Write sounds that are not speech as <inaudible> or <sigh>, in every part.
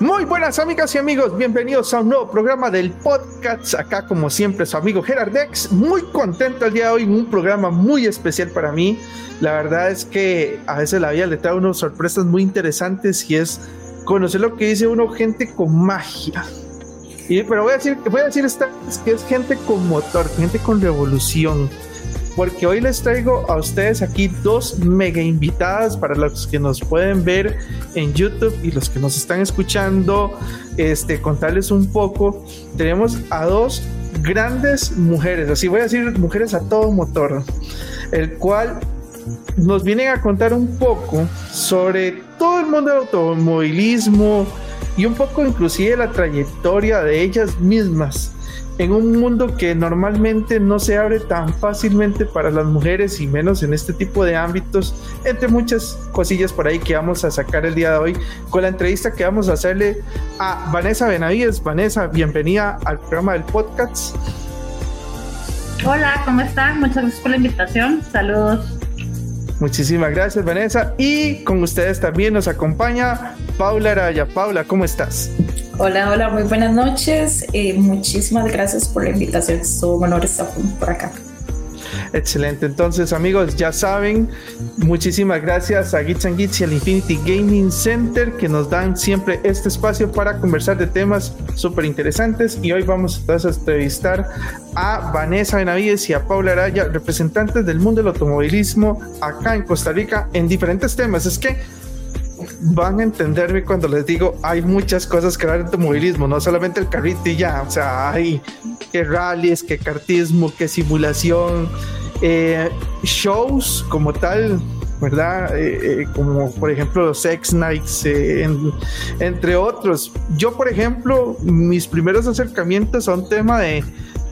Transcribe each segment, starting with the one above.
Muy buenas amigas y amigos, bienvenidos a un nuevo programa del podcast. Acá como siempre su amigo Gerard Dex, muy contento el día de hoy, un programa muy especial para mí. La verdad es que a veces la vida le trae unas sorpresas muy interesantes y es conocer lo que dice uno gente con magia. Y, pero voy a decir, voy a decir esta, que es gente con motor, gente con revolución porque hoy les traigo a ustedes aquí dos mega invitadas para los que nos pueden ver en YouTube y los que nos están escuchando, este, contarles un poco. Tenemos a dos grandes mujeres, así voy a decir mujeres a todo motor, el cual nos vienen a contar un poco sobre todo el mundo del automovilismo y un poco inclusive la trayectoria de ellas mismas en un mundo que normalmente no se abre tan fácilmente para las mujeres y menos en este tipo de ámbitos, entre muchas cosillas por ahí que vamos a sacar el día de hoy con la entrevista que vamos a hacerle a Vanessa Benavides. Vanessa, bienvenida al programa del podcast. Hola, ¿cómo están? Muchas gracias por la invitación. Saludos. Muchísimas gracias, Vanessa. Y con ustedes también nos acompaña Paula Araya. Paula, ¿cómo estás? Hola, hola, muy buenas noches. Eh, muchísimas gracias por la invitación. Es un honor estar por acá. Excelente. Entonces, amigos, ya saben, muchísimas gracias a Gits and Gits y al Infinity Gaming Center que nos dan siempre este espacio para conversar de temas súper interesantes. Y hoy vamos a entrevistar a Vanessa Benavides y a Paula Araya, representantes del mundo del automovilismo acá en Costa Rica en diferentes temas. Es que van a entenderme cuando les digo, hay muchas cosas que ver en automovilismo, no solamente el carrito y ya, o sea, hay que rallies, que cartismo, que simulación, eh, shows como tal, ¿verdad? Eh, eh, como por ejemplo los X Nights, entre otros. Yo, por ejemplo, mis primeros acercamientos a un tema de,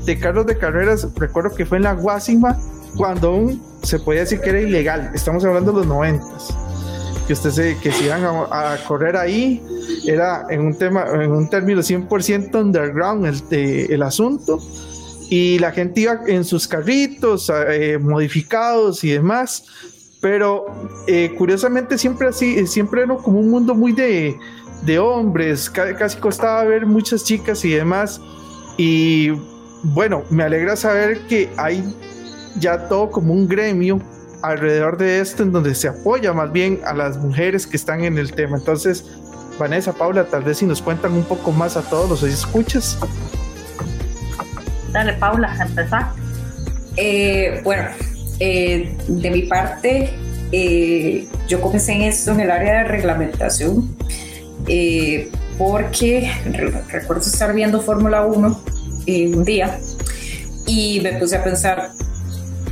de carros de carreras, recuerdo que fue en la Guasima, cuando aún se podía decir que era ilegal, estamos hablando de los noventas que usted se, que se iban a, correr ahí, era en un tema, en un término 100% underground el, el asunto, y la gente iba en sus carritos eh, modificados y demás, pero eh, curiosamente siempre así, siempre era como un mundo muy de, de hombres, casi costaba ver muchas chicas y demás, y bueno, me alegra saber que hay ya todo como un gremio alrededor de esto en donde se apoya más bien a las mujeres que están en el tema. Entonces, Vanessa, Paula, tal vez si nos cuentan un poco más a todos los escuchas. Dale, Paula, empezar. Eh, bueno, eh, de mi parte, eh, yo comencé en esto en el área de reglamentación porque recuerdo estar viendo Fórmula 1 un día y me puse a pensar,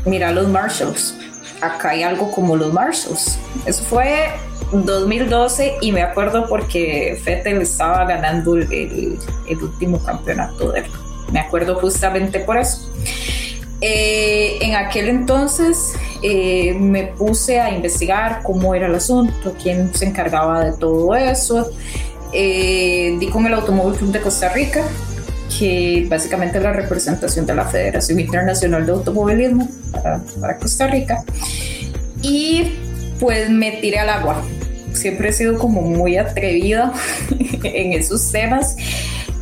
mira los Marshalls, acá hay algo como los Marshalls. Eso fue 2012 y me acuerdo porque Fettel estaba ganando el, último campeonato de él. Me acuerdo justamente por eso. Eh, en aquel entonces eh, me puse a investigar cómo era el asunto, quién se encargaba de todo eso. Eh, di con el Automóvil Club de Costa Rica, que básicamente es la representación de la Federación Internacional de Automovilismo para, Costa Rica. Y pues me tiré al agua. Siempre he sido como muy atrevida <laughs> en esos temas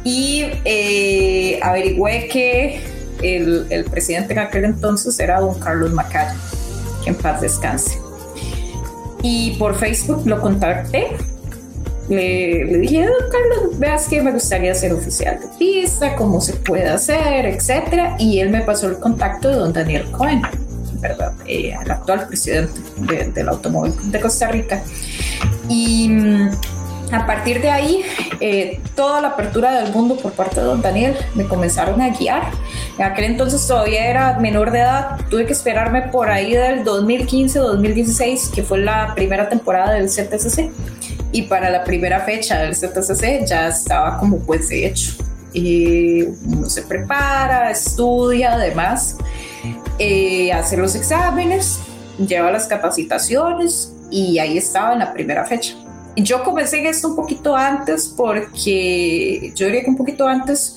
y eh, averigüé que el, el, presidente en aquel entonces era don Carlos Macaya, que en paz descanse. Y por Facebook lo contacté le, dije, oh, Carlos, veas que me gustaría ser oficial de pista, cómo se puede hacer, etcétera. Y él me pasó el contacto de don Daniel Cohen, ¿verdad? Eh, el actual presidente del Automóvil de Costa Rica. Y mm, a partir de ahí, eh, toda la apertura del mundo por parte de don Daniel me comenzaron a guiar. En aquel entonces todavía era menor de edad, tuve que esperarme por ahí del 2015-2016, que fue la primera temporada del CTCC y para la primera fecha del ZCC ya estaba como pues hecho. Y uno se prepara, estudia, además, eh, hace los exámenes, lleva las capacitaciones y ahí estaba en la primera fecha. Yo comencé en esto un poquito antes porque yo diría que un poquito antes,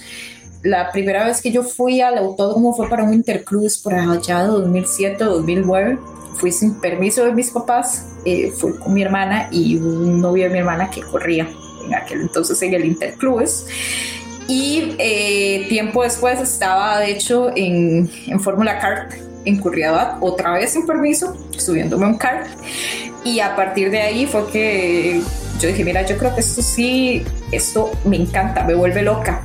la primera vez que yo fui al autódromo fue para un intercruz por allá de 2007-2009 fui sin permiso de mis papás, eh, fui con mi hermana y un novio de mi hermana que corría en aquel entonces en el Interclubes. Y eh, tiempo después estaba, de hecho, en, en Fórmula Kart en Curriabat, otra vez sin permiso, subiéndome un kart. Y a partir de ahí fue que yo dije, mira, yo creo que esto sí, esto me encanta, me vuelve loca.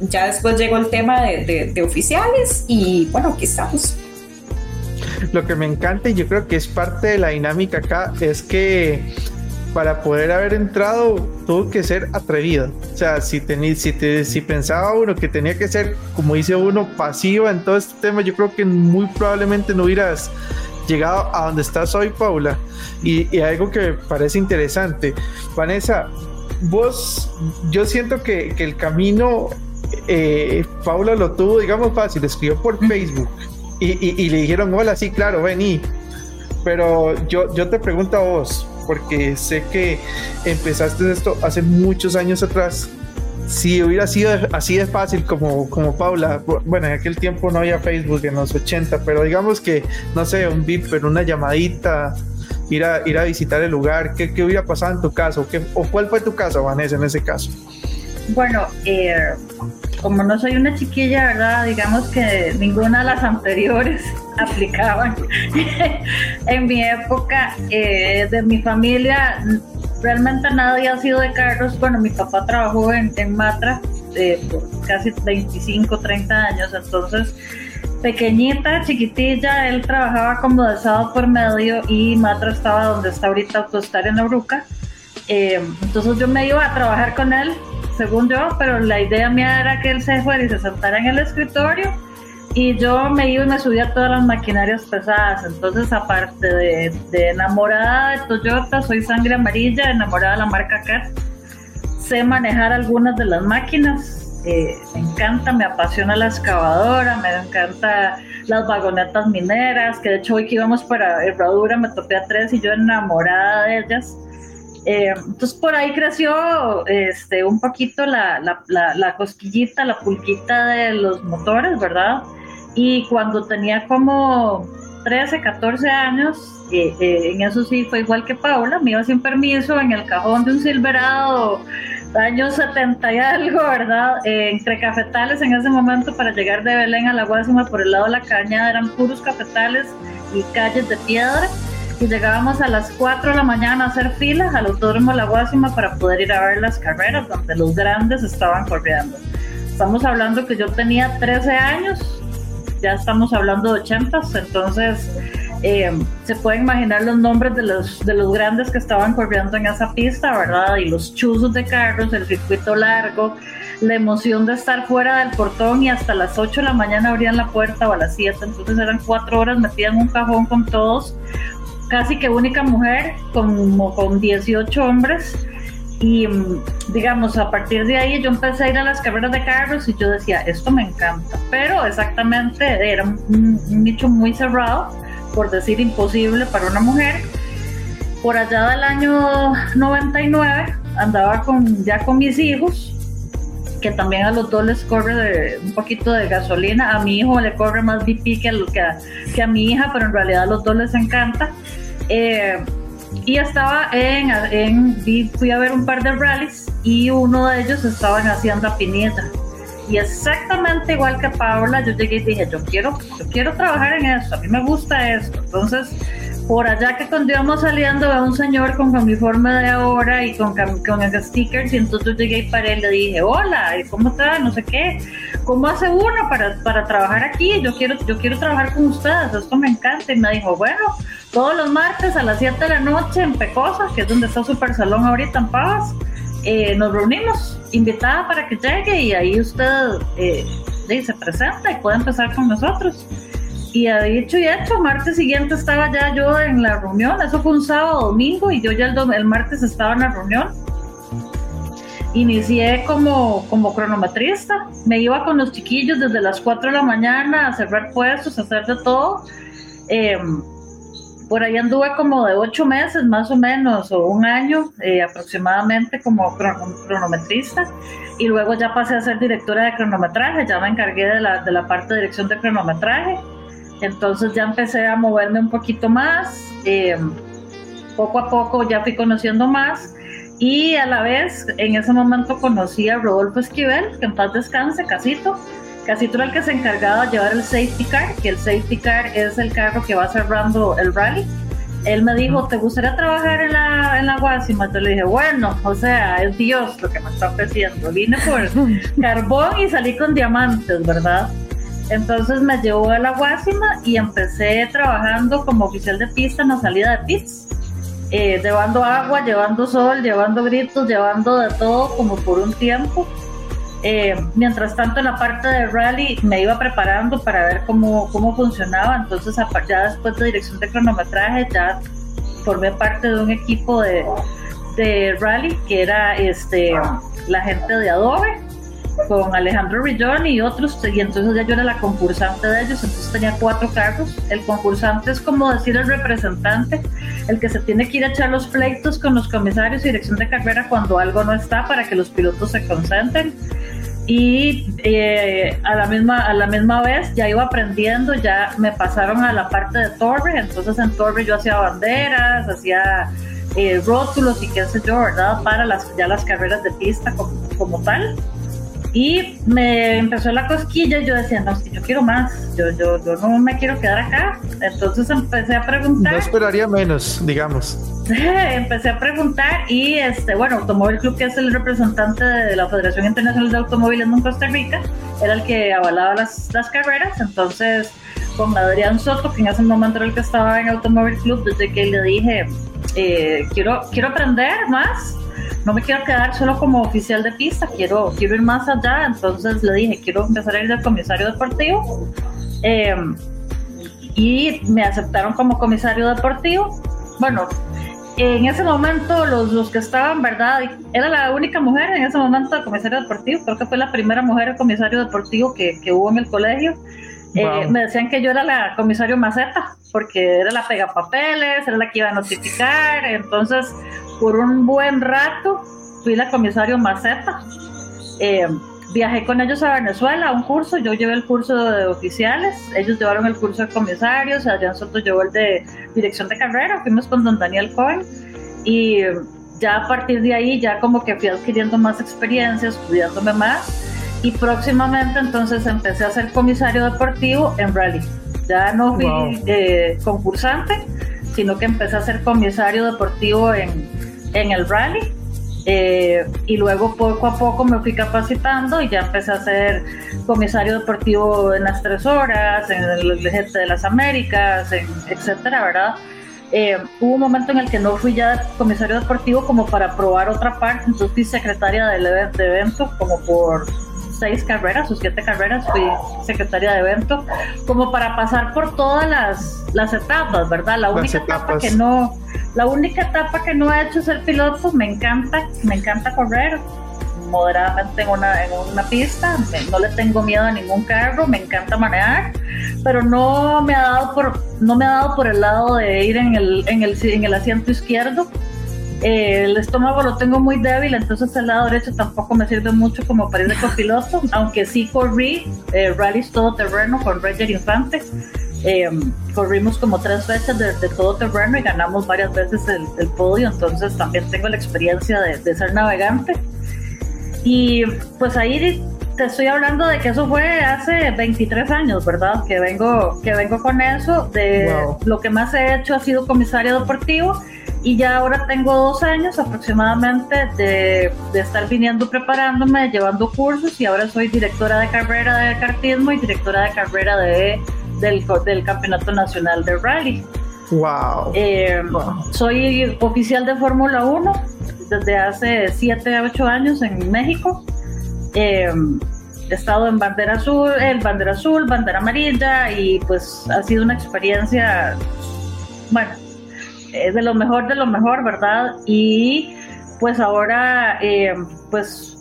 Ya después llegó el tema de, de oficiales y bueno, aquí estamos. <laughs> Lo que me encanta y yo creo que es parte de la dinámica acá es que para poder haber entrado tuvo que ser atrevido. O sea, si, si, si pensaba uno que tenía que ser, como dice uno, pasivo en todo este tema, yo creo que muy probablemente no hubieras llegado a donde estás hoy, Paula. Y, algo que me parece interesante, Vanessa, vos, yo siento que, el camino, eh, Paula lo tuvo, digamos, fácil, escribió por Facebook y, le dijeron, hola, sí, claro, vení. Pero yo, yo te pregunto a vos, porque sé que empezaste esto hace muchos años atrás. Si hubiera sido así de fácil como, como Paula, bueno, en aquel tiempo no había Facebook en los 80, pero digamos que, no sé, un VIP, pero una llamadita, ir a, ir a visitar el lugar, ¿qué, qué hubiera pasado en tu caso? ¿Qué, ¿O cuál fue tu caso, Vanessa, en ese caso? Bueno, eh, como no soy una chiquilla, ¿verdad? Digamos que ninguna de las anteriores <laughs> aplicaban. <laughs> en mi época, eh, de mi familia, realmente nadie ha sido de carros. Bueno, mi papá trabajó en, Matra eh, por casi 25, 30 años, entonces pequeñita, chiquitilla, él trabajaba como de sábado por medio y Matra estaba donde está ahorita Autostar en Obruca. Eh, entonces yo me iba a trabajar con él según yo, pero la idea mía era que él se fuera y se sentara en el escritorio y yo me iba y me subía a todas las maquinarias pesadas. Entonces, aparte de, enamorada de Toyota, soy sangre amarilla, enamorada de la marca CAT, sé manejar algunas de las máquinas. Eh, me encanta, me apasiona la excavadora, me encanta las vagonetas mineras, que de hecho hoy que íbamos para Herradura me topé a tres y yo enamorada de ellas. Eh, entonces por ahí creció este, un poquito la, la, cosquillita, la pulquita de los motores, ¿verdad? Y cuando tenía como 13, 14 años, eh, eh, en eso sí fue igual que Paula, me iba sin permiso en el cajón de un Silverado años 70 y algo, ¿verdad? entre cafetales en ese momento para llegar de Belén a la Guasima por el lado de la cañada eran puros cafetales y calles de piedra y llegábamos a las 4 de la mañana a hacer filas al Autódromo La Guásima para poder ir a ver las carreras donde los grandes estaban corriendo. Estamos hablando que yo tenía 13 años, ya estamos hablando de 80, entonces eh, se pueden imaginar los nombres de los, de los grandes que estaban corriendo en esa pista, ¿verdad? Y los chuzos de carros, el circuito largo, la emoción de estar fuera del portón y hasta las 8 de la mañana abrían la puerta o a las 7, entonces eran 4 horas metida en un cajón con todos casi que única mujer, como con 18 hombres. Y mm, digamos, a partir de ahí yo empecé a ir a las carreras de carros y yo decía, esto me encanta. Pero exactamente era un, nicho muy cerrado, por decir imposible para una mujer. Por allá del año 99 andaba con, ya con mis hijos, que también a los dos les corre un poquito de gasolina. A mi hijo le corre más BP que a, que, mi hija, pero en realidad a los dos les encanta. Eh, y estaba en, fui a ver un par de rallies y uno de ellos estaba en Hacienda. Y exactamente igual que Paola, yo llegué y dije, yo quiero, yo quiero trabajar en esto, a mí me gusta esto. Entonces, por allá que cuando íbamos saliendo veo un señor con uniforme de ahora y con, con el stickers y entonces llegué y paré y le dije, hola, ¿cómo está? No sé qué, ¿cómo hace uno para, para trabajar aquí? Yo quiero, yo quiero trabajar con ustedes, esto me encanta. Y me dijo, bueno, todos los martes a las 7 de la noche en Pecosa, que es donde está Super Salón ahorita en Pavas, eh, nos reunimos, invitada para que llegue y ahí usted eh, se presenta y puede empezar con nosotros. Y ha dicho y hecho, martes siguiente estaba ya yo en la reunión, eso fue un sábado domingo y yo ya el, el martes estaba en la reunión. Inicié como, como cronometrista, me iba con los chiquillos desde las 4 de la mañana a cerrar puestos, a hacer de todo. Eh, por ahí anduve como de ocho meses más o menos, o un año eh, aproximadamente como cronometrista, y luego ya pasé a ser directora de cronometraje, ya me encargué de la, de la parte de dirección de cronometraje, entonces ya empecé a moverme un poquito más, eh, poco a poco ya fui conociendo más, Y a la vez, en ese momento conocí a Rodolfo Esquivel, que en paz descanse, Casito. Casito era el que se encargaba de llevar el safety car, que el safety car es el carro que va cerrando el rally. Él me dijo, ¿te gustaría trabajar en la, en la Guasima? Yo le dije, bueno, o sea, es Dios lo que me está ofreciendo. Vine por <laughs> carbón y salí con diamantes, ¿verdad? Entonces me llevó a la Guasima y empecé trabajando como oficial de pista en la salida de pits eh, llevando agua, llevando sol, llevando gritos, llevando de todo como por un tiempo. Eh, mientras tanto, en la parte de rally me iba preparando para ver cómo, cómo funcionaba. Entonces, ya después de dirección de cronometraje, ya formé parte de un equipo de, de rally que era este, la gente de Adobe con Alejandro Rillón y otros, y entonces ya yo era la concursante de ellos, entonces tenía cuatro cargos. El concursante es como decir el representante, el que se tiene que ir a echar los pleitos con los comisarios y dirección de carrera cuando algo no está para que los pilotos se concentren. Y eh, a, la misma, a la misma vez ya iba aprendiendo, ya me pasaron a la parte de torre, entonces en torre yo hacía banderas, hacía eh, rótulos y qué sé yo, ¿verdad? Para las, ya las carreras de pista como, como tal. Y me empezó la cosquilla y yo decía, no, si yo quiero más, yo, yo, yo no me quiero quedar acá. Entonces empecé a preguntar. No esperaría menos, digamos. <laughs> empecé a preguntar y, este, bueno, Automóvil Club, que es el representante de la Federación Internacional de Automóviles en Costa Rica, era el que avalaba las, las carreras. Entonces, con Adrián Soto, que en ese momento era el que estaba en Automóvil Club, desde que le dije, eh, quiero, quiero aprender más no me quiero quedar solo como oficial de pista, quiero, quiero ir más allá. Entonces le dije, quiero empezar a ir de comisario deportivo. Eh, y me aceptaron como comisario deportivo. Bueno, en ese momento los, los que estaban, ¿verdad? Era la única mujer en ese momento de comisario deportivo, creo que fue la primera mujer comisario deportivo que, que hubo en el colegio. Eh, me decían que yo era la comisario maceta, porque era la pega papeles, era la que iba a notificar, entonces por un buen rato fui la comisario maceta. Eh, viajé con ellos a Venezuela a un curso, yo llevé el curso de oficiales, ellos llevaron el curso de comisarios, Adrián Soto llevó el de dirección de carrera, fuimos con don Daniel Cohen y ya a partir de ahí ya como que fui adquiriendo más experiencia, estudiándome más y próximamente entonces empecé a ser comisario deportivo en rally. Ya no fui eh, concursante, sino que empecé a ser comisario deportivo en, en el rally. Eh, y luego poco a poco me fui capacitando y ya empecé a ser comisario deportivo en las tres horas, en el GT de las Américas, etcétera, ¿verdad? Eh, hubo un momento en el que no fui ya comisario deportivo como para probar otra parte, entonces fui secretaria del de evento como por seis carreras o siete carreras, fui secretaria de evento, como para pasar por todas las, las etapas, ¿verdad? La única etapa que no, la única etapa que no he hecho es el piloto, me encanta, me encanta correr moderadamente en una, en una pista, no le tengo miedo a ningún carro, me encanta manejar, pero no me ha dado por, no me ha dado por el lado de ir en el, en el, en el asiento izquierdo, eh, el estómago lo tengo muy débil, entonces el lado derecho tampoco me sirve mucho como para ir de copiloto, aunque sí corrí eh, rallies todoterreno con Roger Infante. Eh, corrimos como tres veces de, todo terreno y ganamos varias veces el, podio, entonces también tengo la experiencia de, ser navegante. Y pues ahí te estoy hablando de que eso fue hace 23 años, ¿verdad? Que vengo, que vengo con eso. De lo que más he hecho ha sido comisario deportivo y ya ahora tengo dos años aproximadamente de, de, estar viniendo preparándome, llevando cursos y ahora soy directora de carrera de kartismo y directora de carrera de, del, del Campeonato Nacional de Rally. Wow. Eh, soy oficial de Fórmula 1 desde hace 7 8 años en México. Eh, he estado en bandera azul, el bandera azul, bandera amarilla y pues ha sido una experiencia, bueno, es de lo mejor de lo mejor, ¿verdad? Y pues ahora, eh, pues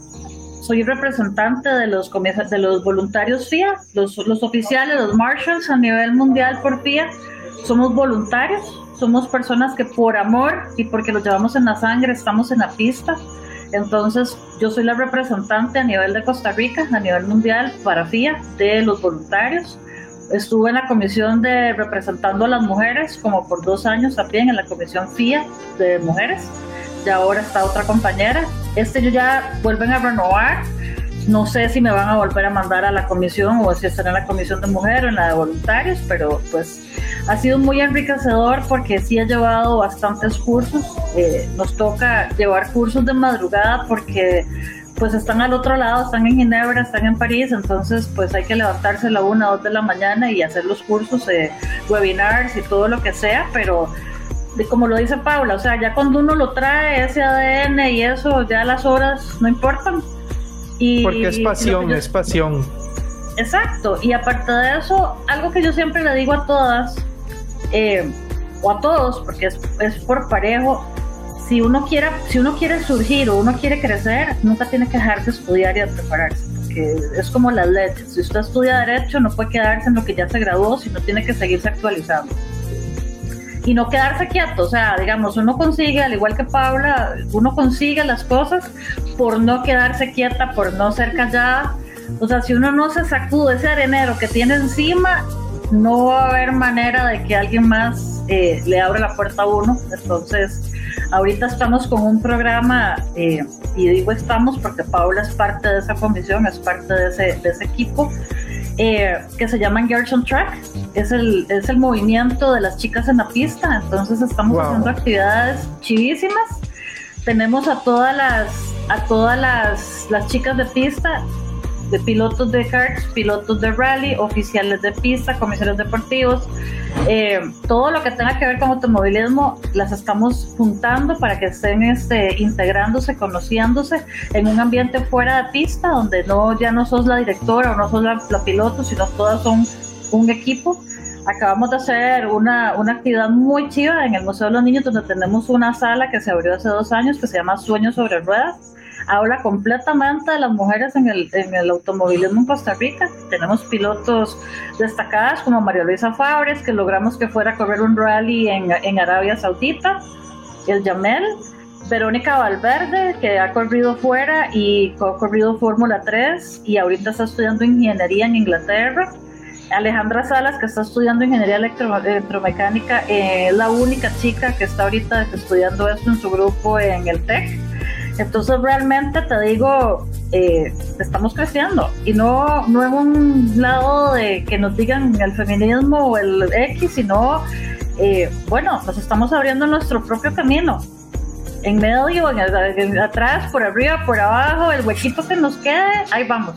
soy representante de los de los voluntarios FIA, los, los oficiales, los marshals a nivel mundial por FIA, somos voluntarios, somos personas que por amor y porque lo llevamos en la sangre estamos en la pista. Entonces, yo soy la representante a nivel de Costa Rica, a nivel mundial para FIA, de los voluntarios estuve en la comisión de representando a las mujeres como por dos años también en la comisión FIA de mujeres. ya ahora está otra compañera. Este yo ya vuelven a renovar. No sé si me van a volver a mandar a la comisión o si estará en la comisión de mujer o en la de voluntarios, pero pues ha sido muy enriquecedor porque sí ha llevado bastantes cursos. Eh, nos toca llevar cursos de madrugada porque pues están al otro lado, están en Ginebra, están en París, entonces pues hay que levantarse a la una o dos de la mañana y hacer los cursos, eh, webinars y todo lo que sea, pero como lo dice Paula, o sea, ya cuando uno lo trae, ese ADN y eso, ya las horas no importan. Y, Porque es pasión, es pasión. Exacto, y aparte de eso, algo que yo siempre le digo a todas, eh, o a todos, porque es, es por parejo, si uno quiere, si uno quiere surgir o uno quiere crecer, nunca tiene que dejar de estudiar y prepararse, porque es como las leyes. Si usted estudia derecho, no puede quedarse en lo que ya se graduó, sino tiene que seguirse actualizando. Y no quedarse quieto, o sea, digamos, uno consigue, al igual que Paula, uno consigue las cosas por no quedarse quieta, por no ser callada. O sea, si uno no se sacude ese arenero que tiene encima, no va a haber manera de que alguien más eh, le abra la puerta a uno. Entonces, Ahorita estamos con un programa, eh, y digo estamos porque Paula es parte de esa comisión, es parte de ese, de ese equipo, eh, que se llama Girls on Track. Es el, es el movimiento de las chicas en la pista. Entonces estamos haciendo actividades chivísimas. Tenemos a todas las, a todas las, las chicas de pista de pilotos de karts, pilotos de rally, oficiales de pista, comisarios deportivos, eh, todo lo que tenga que ver con automovilismo, las estamos juntando para que estén este, integrándose, conociéndose en un ambiente fuera de pista, donde no ya no sos la directora o no sos la, piloto, sino todas son un equipo. Acabamos de hacer una, una actividad muy chiva en el Museo de los Niños, donde tenemos una sala que se abrió hace dos años que se llama Sueños sobre Ruedas habla completamente de las mujeres en el, en el automovilismo en Costa Rica. Tenemos pilotos destacadas como María Luisa Fabres, que logramos que fuera a correr un rally en, en Arabia Saudita, el Yamel. Verónica Valverde, que ha corrido fuera y ha corrido Fórmula 3 y ahorita está estudiando ingeniería en Inglaterra. Alejandra Salas, que está estudiando ingeniería electromecánica, es la única chica que está ahorita estudiando esto en su grupo en el TEC. Entonces realmente te digo, eh, estamos creciendo y no, no en un lado de que nos digan el feminismo o el X, sino, eh, bueno, nos estamos abriendo nuestro propio camino. En medio, en, atrás, por arriba, por abajo, el huequito que nos quede, ahí vamos.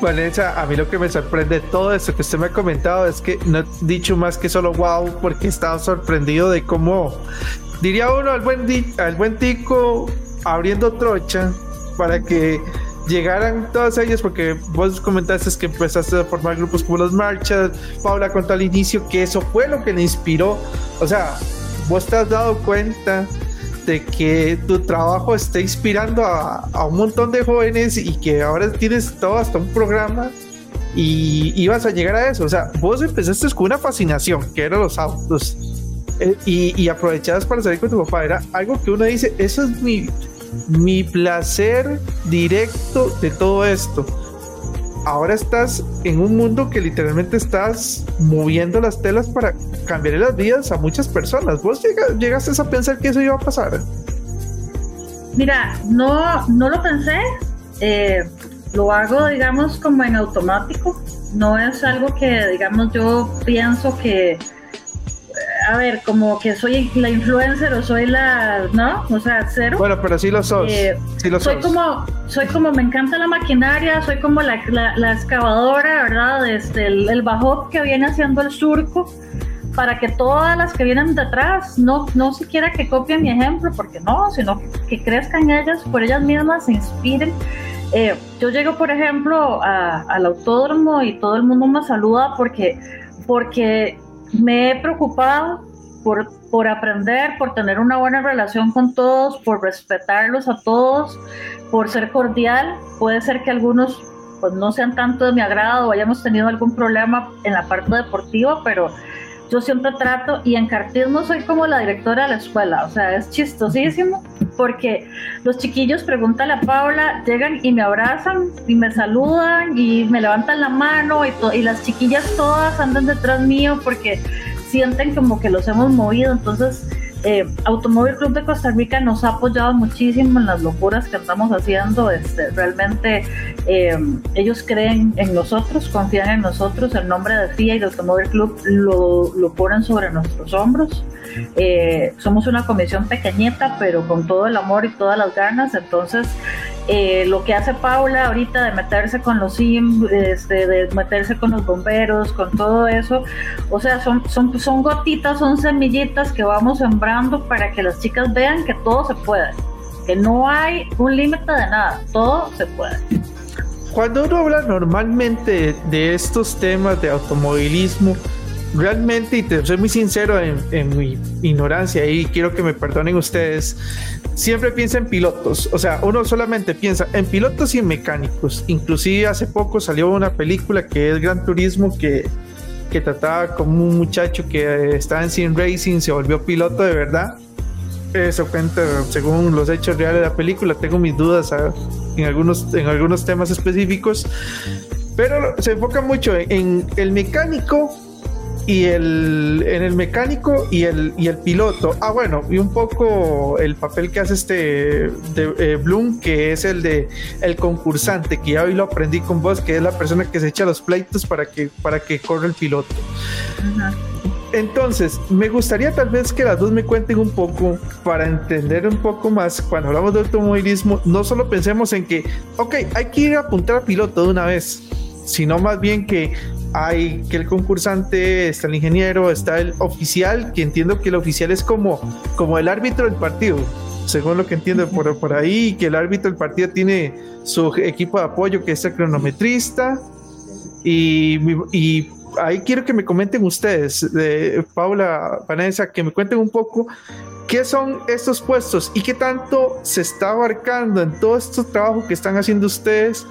Vanessa, a mí lo que me sorprende de todo esto que usted me ha comentado es que no he dicho más que solo wow, porque he estado sorprendido de cómo, diría uno, al buen, al buen tico abriendo trocha para que llegaran todas ellas, porque vos comentaste que empezaste a formar grupos como los Marchas, Paula contó al inicio que eso fue lo que le inspiró, o sea, vos te has dado cuenta de que tu trabajo está inspirando a, a un montón de jóvenes y que ahora tienes todo hasta un programa y ibas a llegar a eso, o sea, vos empezaste con una fascinación, que eran los autos. Eh, y, y para salir con tu papá, era algo que uno dice, eso es mi, mi placer directo de todo esto. Ahora estás en un mundo que literalmente estás moviendo las telas para cambiar las vidas a muchas personas. ¿Vos llegaste a pensar que eso iba a pasar? Mira, no, no lo pensé. Eh, lo hago, digamos, como en automático. No es algo que, digamos, yo pienso que a ver, como que soy la influencer o soy la, ¿no? O sea, cero. Bueno, pero sí lo sos. Eh, sí lo soy como, soy como, me encanta la maquinaria, soy como la, la, excavadora, ¿verdad? Este, el, el bajo que viene haciendo el surco para que todas las que vienen detrás no, no siquiera que copien mi ejemplo, porque no, sino que crezcan ellas por ellas mismas, se inspiren. Eh, yo llego, por ejemplo, al autódromo y todo el mundo me saluda porque, porque me he preocupado por, por aprender, por tener una buena relación con todos, por respetarlos a todos, por ser cordial. Puede ser que algunos pues no sean tanto de mi agrado o hayamos tenido algún problema en la parte deportiva, pero yo siempre trato y en cartismo soy como la directora de la escuela, o sea, es chistosísimo porque los chiquillos preguntan a Paula, llegan y me abrazan y me saludan y me levantan la mano y, y las chiquillas todas andan detrás mío porque sienten como que los hemos movido, entonces eh, Automóvil Club de Costa Rica nos ha apoyado muchísimo en las locuras que estamos haciendo. Este, realmente eh, ellos creen en nosotros, confían en nosotros. El nombre de FIA y de Automóvil Club lo, lo ponen sobre nuestros hombros. Eh, somos una comisión pequeñita, pero con todo el amor y todas las ganas. Entonces, eh, lo que hace Paula ahorita de meterse con los SIM, este, de meterse con los bomberos, con todo eso, o sea, son, son, son gotitas, son semillitas que vamos sembrando para que las chicas vean que todo se puede, que no hay un límite de nada, todo se puede. Cuando uno habla normalmente de estos temas de automovilismo, realmente, y te soy muy sincero en, mi ignorancia y quiero que me perdonen ustedes, siempre piensa en pilotos. O sea, uno solamente piensa en pilotos y en mecánicos. Inclusive hace poco salió una película que es Gran Turismo que, que trataba como un muchacho que estaba en Sim Racing, se volvió piloto de verdad. Eso cuenta según los hechos reales de la película. Tengo mis dudas en, algunos, en algunos temas específicos. Pero se enfoca mucho en el mecánico y el, en el mecánico y el, y el piloto. Ah, bueno, y un poco el papel que hace este de, eh, Bloom, que es el de el concursante, que ya hoy lo aprendí con vos, que es la persona que se echa los pleitos para que, para que corra el piloto. Entonces, me gustaría tal vez que las dos me cuenten un poco para entender un poco más cuando hablamos de automovilismo, no solo pensemos en que, ok, hay que ir a apuntar a piloto de una vez, sino más bien que hay que el concursante, está el ingeniero, está el oficial, que entiendo que el oficial es como, como el árbitro del partido, según lo que entiendo por, por ahí, que el árbitro del partido tiene su equipo de apoyo, que es el cronometrista, y, y ahí quiero que me comenten ustedes, de Paula, Vanessa, que me cuenten un poco qué son estos puestos y qué tanto se está abarcando en todo este trabajo que están haciendo ustedes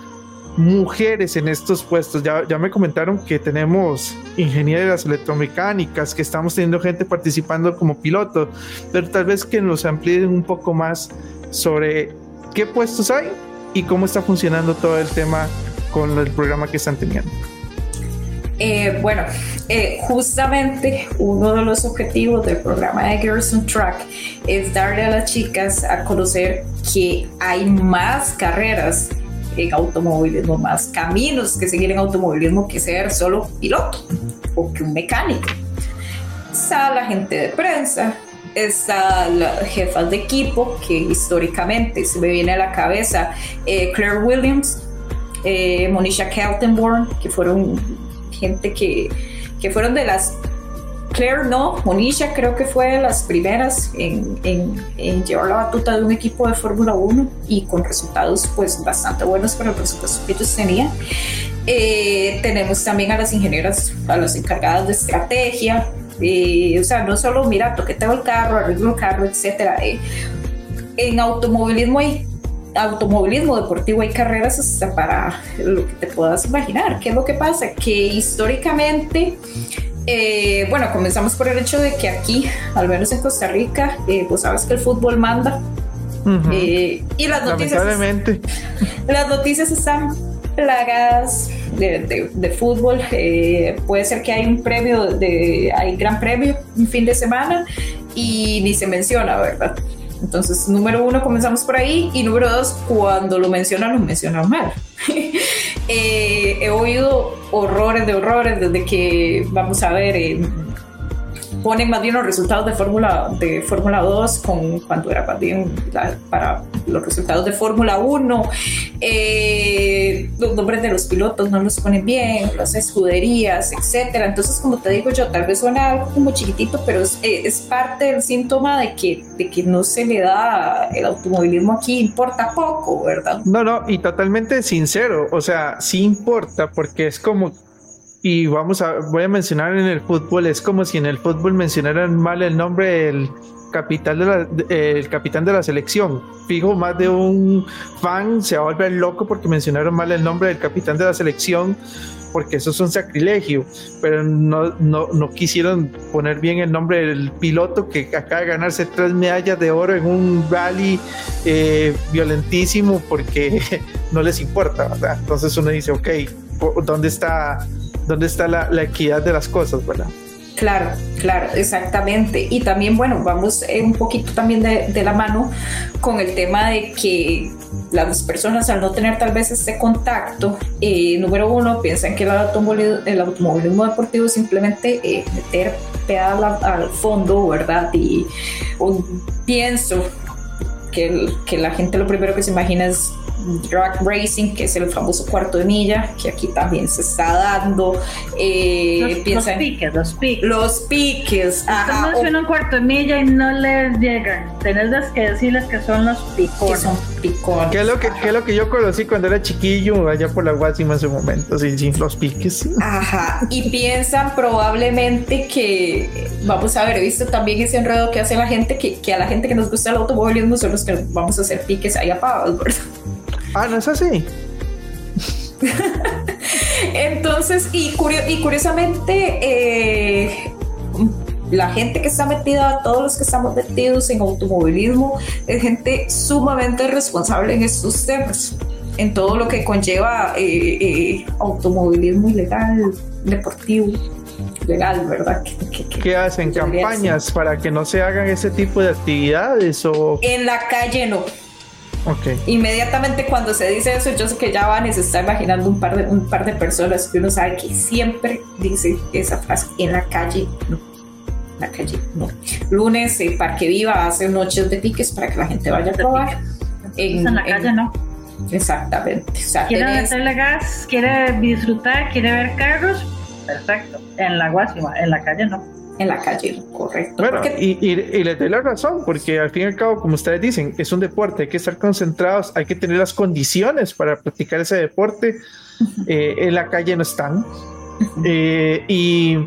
mujeres en estos puestos. Ya, me comentaron que tenemos ingenieras electromecánicas, que estamos teniendo gente participando como piloto, pero tal vez que nos amplíen un poco más sobre qué puestos hay y cómo está funcionando todo el tema con el programa que están teniendo. Eh, bueno, eh, justamente uno de los objetivos del programa de Girls on Track es darle a las chicas a conocer que hay más carreras en automovilismo, más caminos que seguir en automovilismo que ser solo piloto o que un mecánico. Está la gente de prensa, está la jefa de equipo, que históricamente se me viene a la cabeza eh, Claire Williams, eh, Monisha Keltenborn, que fueron gente que, que fueron de las Claire no, Monisha creo que fue de las primeras en, llevar la batuta de un equipo de Fórmula 1 y con resultados pues bastante buenos para el presupuesto que ellos tenían. Eh, tenemos también a las ingenieras, a las encargadas de estrategia, eh, o sea, no solo mira, toqueteo el carro, arreglo el carro, etcétera. Eh, en automovilismo hay automovilismo deportivo hay carreras hasta para lo que te puedas imaginar. ¿Qué es lo que pasa? Que históricamente eh, bueno, comenzamos por el hecho de que aquí, al menos en Costa Rica, eh, pues sabes que el fútbol manda. Eh, y las noticias. Las noticias están plagadas de, fútbol. puede ser que hay un premio, de, hay gran premio un fin de semana y ni se menciona, ¿verdad? Entonces, número uno, comenzamos por ahí. Y número dos, cuando lo mencionan, lo mencionan mal. <laughs> Eh, he oído horrores de horrores desde que, vamos a ver, eh, ponen más bien los resultados de Fórmula de Fórmula 2 con cuando era más bien para los resultados de Fórmula 1. Eh, los nombres de los pilotos no los ponen bien, las escuderías, etcétera. Entonces, como te digo yo, tal vez suena algo como chiquitito, pero es, eh, es parte del síntoma de que, de que no se le da el automovilismo aquí, importa poco, ¿verdad? No, no, y totalmente sincero, o sea, sí importa porque es como y vamos a, voy a mencionar en el fútbol, es como si en el fútbol mencionaran mal el nombre del capitán de la, el capitán de la selección. Fijo, más de un fan se va a volver loco porque mencionaron mal el nombre del capitán de la selección, porque eso es un sacrilegio, pero no, no, no quisieron poner bien el nombre del piloto que acaba de ganarse tres medallas de oro en un rally eh, violentísimo porque <laughs> no les importa, ¿verdad? Entonces uno dice, ok, ¿dónde está dónde está la, equidad de las cosas, ¿verdad? Claro, claro, exactamente. Y también, bueno, vamos eh, un poquito también de, la mano con el tema de que las personas al no tener tal vez este contacto, eh, número uno, piensan que el automovilismo, deportivo es simplemente eh, meter pedal al fondo, ¿verdad? Y pienso que, que la gente lo primero que se imagina es drag racing, que es el famoso cuarto de milla, que aquí también se está dando. Eh, los, piques, los piques. Los piques. Ajá, Usted un cuarto de milla y no les llegan. Tenés que decirles que son los picones. son picones. ¿Qué es lo que, es lo que yo conocí cuando era chiquillo, allá por la Guasima en su momento, sin, sin los piques. Ajá. Y piensan probablemente que, vamos a ver, he visto también ese enredo que hace la gente, que, que a la gente que nos gusta el automovilismo son los que vamos a hacer piques ahí a pavos, ¿verdad? Ah, no es así. <laughs> Entonces, y, y curiosamente, eh, la gente que está metida, todos los que estamos metidos en automovilismo, es gente sumamente responsable en estos temas, en todo lo que conlleva eh, eh, automovilismo ilegal, deportivo. Legal, ¿verdad? ¿Qué, hacen? ¿Campañas para que no se hagan ese tipo de actividades? o En la calle no Inmediatamente cuando se dice eso, yo sé que ya van y se está imaginando un par de, un par de personas que uno sabe que siempre dice esa frase en la calle, no. La calle, no. Lunes, el Parque Viva hace noches de piques para que la gente vaya a probar. En, la calle no. Exactamente. quiere meterle gas, quiere disfrutar, quiere ver carros, perfecto. En la Guasima, en la calle no en la calle, correcto. Bueno, y, y, y, les doy la razón, porque al fin y al cabo, como ustedes dicen, es un deporte, hay que estar concentrados, hay que tener las condiciones para practicar ese deporte. Eh, en la calle no están. Eh, y,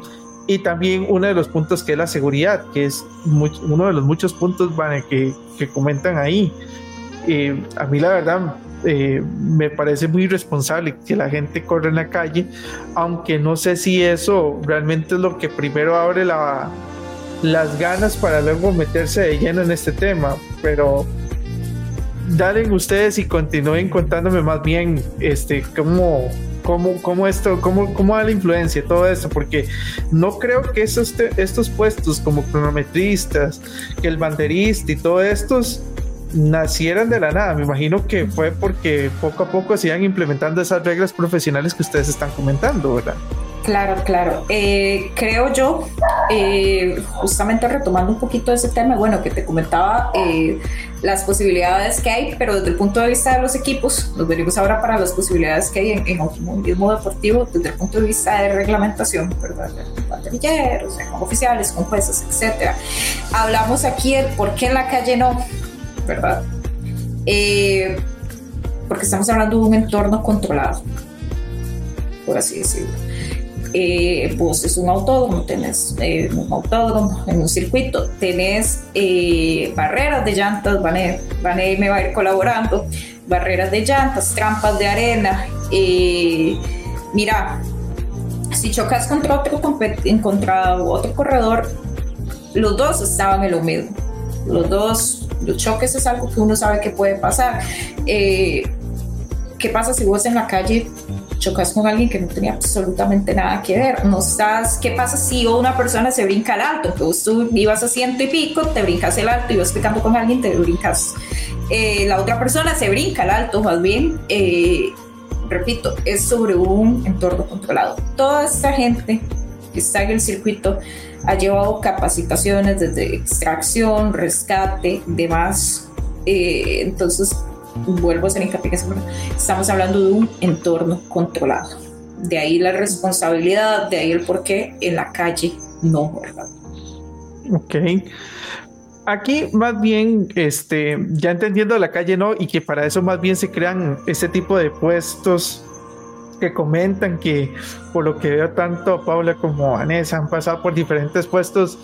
y, también uno de los puntos que es la seguridad, que es uno de los muchos puntos que, que comentan ahí. Eh, a mí la verdad eh, me parece muy irresponsable que la gente corra en la calle, aunque no sé si eso realmente es lo que primero abre la, las ganas para luego meterse de lleno en este tema, pero dalen ustedes y continúen contándome más bien este cómo cómo, cómo esto, cómo, cómo da la influencia todo esto, porque no creo que esos estos puestos como cronometristas, que el banderista y todos estos nacieran de la nada. Me imagino que fue porque poco a poco se iban implementando esas reglas profesionales que ustedes están comentando, ¿verdad? Claro, claro. Eh, creo yo, eh, justamente retomando un poquito ese tema, bueno, que te comentaba eh, las posibilidades que hay, pero desde el punto de vista de los equipos, nos venimos ahora para las posibilidades que hay en, en automovilismo deportivo, desde el punto de vista de reglamentación, ¿verdad? Pandilleros, con oficiales, con jueces, etcétera. Hablamos aquí de por qué en la calle no, ¿verdad? Eh, porque estamos hablando de un entorno controlado, por así decirlo. Eh, vos es un autódromo, tenés eh, un autódromo en un circuito, tenés eh, barreras de llantas, van a, van me va a ir colaborando, barreras de llantas, trampas de arena. mira, si chocas contra otro, contra otro corredor, los dos estaban en lo mismo. Los dos los choques es algo que uno sabe que puede pasar. Eh, ¿Qué pasa si vos en la calle chocas con alguien que no tenía absolutamente nada que ver? No estás, ¿qué pasa si una persona se brinca al alto? Que vos tú ibas a ciento y pico, te brincas el alto y vas picando con alguien, te brincas. Eh, la otra persona se brinca al alto, más bien. Eh, repito, es sobre un entorno controlado. Toda esta gente que está en el circuito ha llevado capacitaciones desde extracción, rescate, demás. Eh, entonces, vuelvo a hacer hincapié estamos hablando de un entorno controlado. De ahí la responsabilidad, de ahí el por qué en la calle no, ¿verdad? Ok. Aquí más bien, este, ya entendiendo la calle no, y que para eso más bien se crean este tipo de puestos que comentan que por lo que veo tanto Paula como Vanessa han pasado por diferentes puestos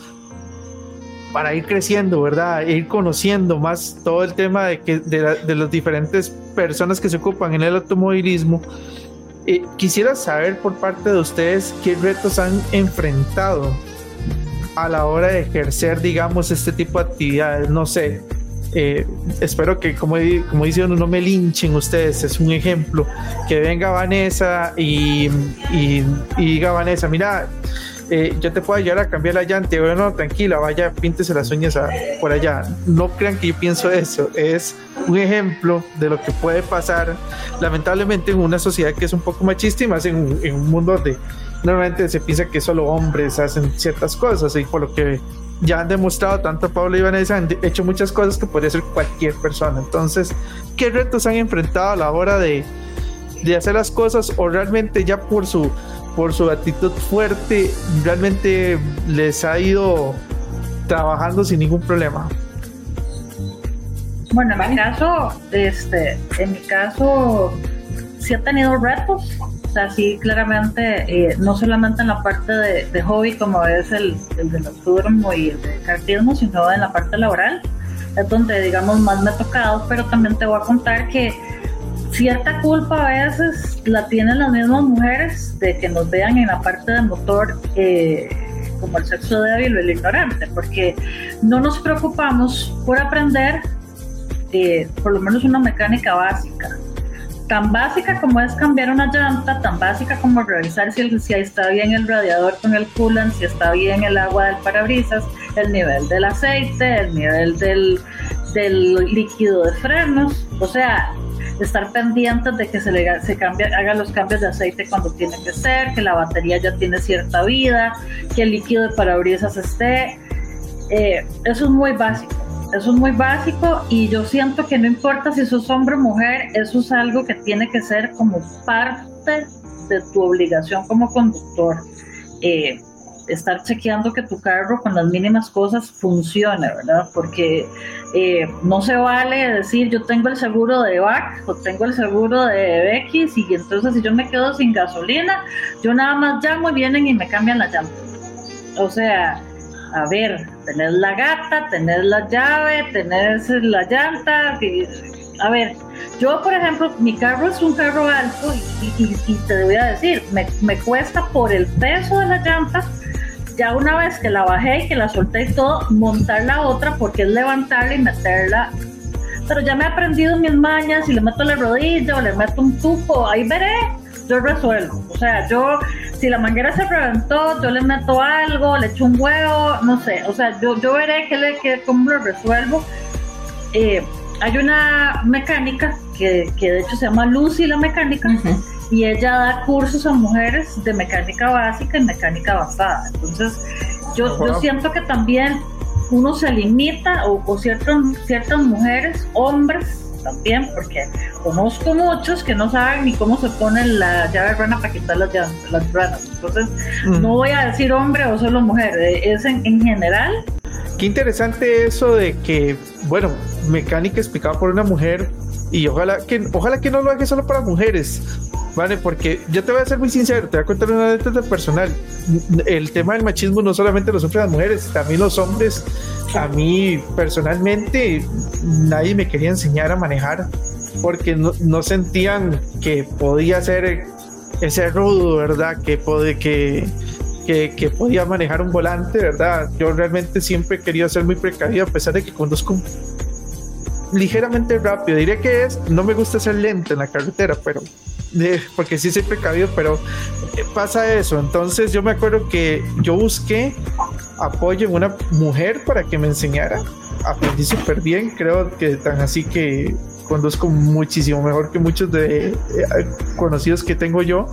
para ir creciendo, ¿verdad? Ir conociendo más todo el tema de, que, de, las diferentes personas que se ocupan en el automovilismo. Eh, quisiera saber por parte de ustedes qué retos han enfrentado a la hora de ejercer, digamos, este tipo de actividades. No sé, eh, espero que, como, como dice uno, no me linchen ustedes. Es un ejemplo. Que venga Vanessa y, y, diga Vanessa, mira, eh, yo te puedo ayudar a cambiar la llanta, bueno, tranquila, vaya, píntese las uñas por allá. No crean que yo pienso eso, es un ejemplo de lo que puede pasar, lamentablemente, en una sociedad que es un poco machista y más en, un mundo donde normalmente se piensa que solo hombres hacen ciertas cosas y por lo que ya han demostrado, tanto Pablo y Vanessa han hecho muchas cosas que podría hacer cualquier persona. Entonces, ¿qué retos han enfrentado a la hora de, de hacer las cosas o realmente ya por su por su actitud fuerte realmente les ha ido trabajando sin ningún problema? Bueno, en mi caso, este, en mi caso sí ha tenido retos, sea, sí claramente, eh, no solamente en la parte de, hobby como es el, el de nocturno y el de cartismo, sino en la parte laboral, es donde digamos más me ha tocado, pero también te voy a contar que cierta culpa a veces la tienen las mismas mujeres de que nos vean en la parte del motor eh, como el sexo débil o el ignorante, porque no nos preocupamos por aprender eh, por lo menos una mecánica básica. Tan básica como es cambiar una llanta, tan básica como revisar si, si está bien el radiador con el coolant, si está bien el agua del parabrisas, el nivel del aceite, el nivel del, del líquido de frenos. O sea, estar pendientes de que se, le, se cambie, haga los cambios de aceite cuando tiene que ser, que la batería ya tiene cierta vida, que el líquido de parabrisas esté. Eh, eso es muy básico. Eso es muy básico y yo siento que no importa si sos hombre o mujer, eso es algo que tiene que ser como parte de tu obligación como conductor. Eh, estar chequeando que tu carro con las mínimas cosas funcione, ¿verdad? Porque eh, no se vale decir yo tengo el seguro de VAC o tengo el seguro de BX y entonces si yo me quedo sin gasolina, yo nada más llamo y vienen y me cambian la llanta. O sea, a ver, tener la gata, tener la llave, tener la llanta, a ver, yo por ejemplo, mi carro es un carro alto y, te voy a decir, me, me cuesta por el peso de la llanta ya una vez que la bajé y que la solté y todo, montar la otra porque es levantarla y meterla. Pero ya me he aprendido mis mañas, si le meto la rodilla o le meto un tubo, ahí veré, yo resuelvo. O sea, yo, si la manguera se reventó, yo le meto algo, le echo un huevo, no sé. O sea, yo, yo veré que le, que, cómo lo resuelvo. Eh, hay una mecánica que, que, de hecho se llama Lucy la mecánica y ella da cursos a mujeres de mecánica básica y mecánica avanzada. Entonces, yo, yo siento que también uno se limita, o, o ciertas, ciertas mujeres, hombres también, porque conozco muchos que no saben ni cómo se pone la llave rana para quitar las, las ranas. Entonces, mm. no voy a decir hombre o solo mujer, eh, es en, en general. Qué interesante eso de que, bueno, mecánica explicada por una mujer y ojalá que, ojalá que no lo haga solo para mujeres, ¿vale? Porque yo te voy a ser muy sincero, te voy a contar una anécdota personal. El tema del machismo no solamente lo sufren las mujeres, también los hombres. A mí personalmente nadie me quería enseñar a manejar porque no, sentían que podía ser ese rudo, ¿verdad? Que, que, que, que, podía manejar un volante, ¿verdad? Yo realmente siempre he querido ser muy precavido a pesar de que conduzco ligeramente rápido. Diré que es, no me gusta ser lento en la carretera, pero porque sí soy precavido, pero eh, pasa eso. Entonces yo me acuerdo que yo busqué apoyo en una mujer para que me enseñara. Aprendí súper bien, creo que tan así que conduzco muchísimo mejor que muchos de eh, conocidos que tengo yo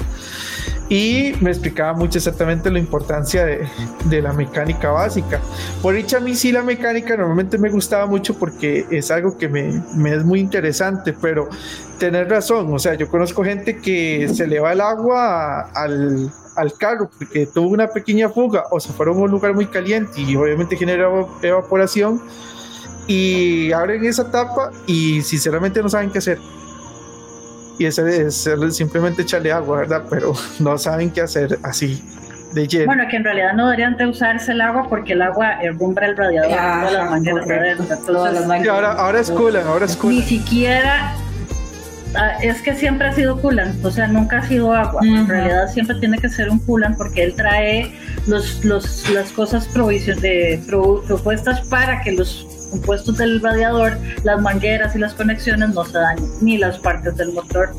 y me explicaba mucho exactamente la importancia de, la mecánica básica. Por dicha, a mí sí la mecánica normalmente me gustaba mucho porque es algo que me, es muy interesante, pero tener razón, o sea, yo conozco gente que se le va el agua al, al carro porque tuvo una pequeña fuga o se fueron a un lugar muy caliente y obviamente genera evaporación y abren esa tapa y sinceramente no saben qué hacer y ese es simplemente echarle agua, ¿verdad? Pero <laughs> no saben qué hacer así de lleno. Bueno, que en realidad no deberían de usarse el agua porque el agua herrumbra el radiador ah, todas las Entonces, ahora, ahora es coolant, ahora es coolant. Ni siquiera ah, es que siempre ha sido coolant, o sea, nunca ha sido agua. En realidad siempre tiene que ser un coolant porque él trae los, los, las cosas de, propuestas para que los compuestos del radiador, las mangueras y las conexiones no se dañan, ni las partes del motor.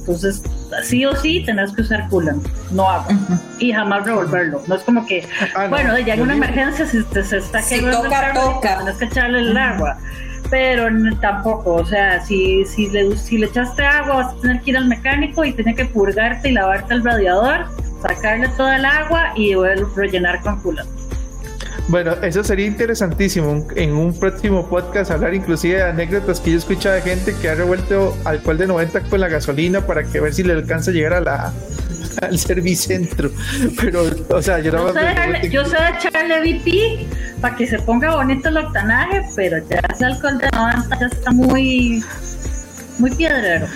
Entonces, sí o sí tenés que usar coolant, no agua. Y jamás revolverlo. No es como que, ah, bueno, ya en una emergencia, si se está quemando el carro, tenés que echarle el agua. Pero tampoco, o sea, si, si, le, si le echaste agua, vas a tener que ir al mecánico y tiene que purgarte y lavarte el radiador, sacarle toda el agua y rellenar con coolant. Bueno, eso sería interesantísimo en un próximo podcast hablar inclusive de anécdotas que yo escucho de gente que ha revuelto alcohol de 90 con la gasolina para que ver si le alcanza a llegar a la <laughs> al servicentro. Pero, o sea, yo no sé, yo sé echarle VP para que se ponga bonito el octanaje, pero ya ese alcohol de 90 ya está muy muy piedrero.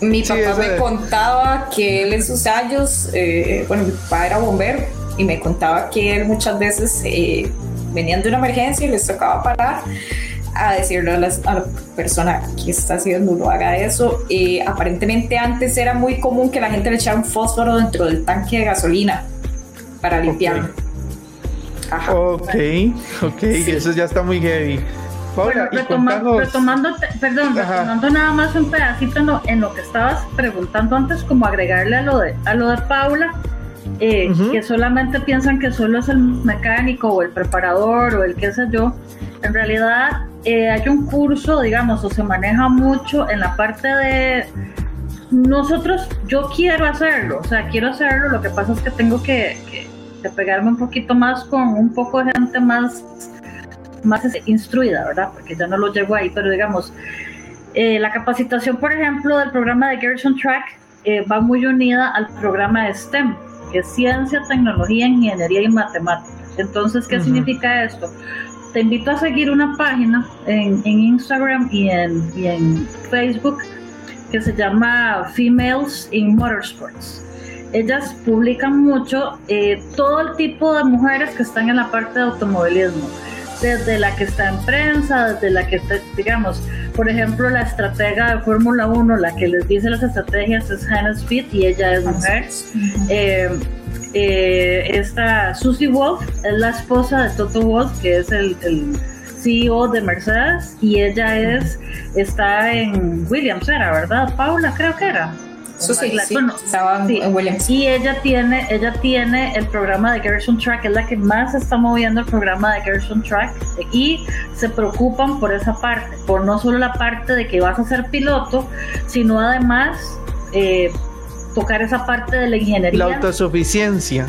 Mi papá me contaba que él en sus años, eh, bueno, mi papá era bombero y me contaba que él muchas veces eh, venían de una emergencia y les tocaba parar a decirle a, la persona que está haciendo no haga eso. y aparentemente antes era muy común que la gente le echara un fósforo dentro del tanque de gasolina para limpiarlo. Ok, ok, eso ya está muy heavy. bueno, retomando, perdón, retomando nada más un pedacito en lo, en lo, que estabas preguntando antes, como agregarle a lo de, a lo de Paula, eh, que solamente piensan que solo es el mecánico o el preparador o el qué sé yo. En realidad eh, hay un curso, digamos, o se maneja mucho en la parte de nosotros, yo quiero hacerlo, o sea, quiero hacerlo, lo que pasa es que tengo que, pegarme un poquito más con un poco de gente más, más instruida, ¿verdad? Porque ya no lo llego ahí, pero digamos, eh, la capacitación, por ejemplo, del programa de Gerson Track va muy unida al programa de STEM que es ciencia, tecnología, ingeniería y matemáticas. Entonces, ¿qué significa esto? Te invito a seguir una página en, Instagram y en, Facebook que se llama Females in Motorsports. Ellas publican mucho eh, todo el tipo de mujeres que están en la parte de automovilismo desde la que está en prensa, desde la que está, digamos, por ejemplo, la estratega de Fórmula 1, la que les dice las estrategias es Hannah Speed y ella es mujer. Eh, eh, esta Susie Wolf es la esposa de Toto Wolf, que es el, el CEO de Mercedes, y ella es está en Williams, era, ¿verdad? Paula, creo que era. Eso sí, estaba en Williams. Y ella tiene, ella tiene el programa de Gerson Track, es la que más está moviendo el programa de Gerson Track y se preocupan por esa parte, por no solo la parte de que vas a ser piloto, sino además eh, tocar esa parte de la ingeniería. La autosuficiencia.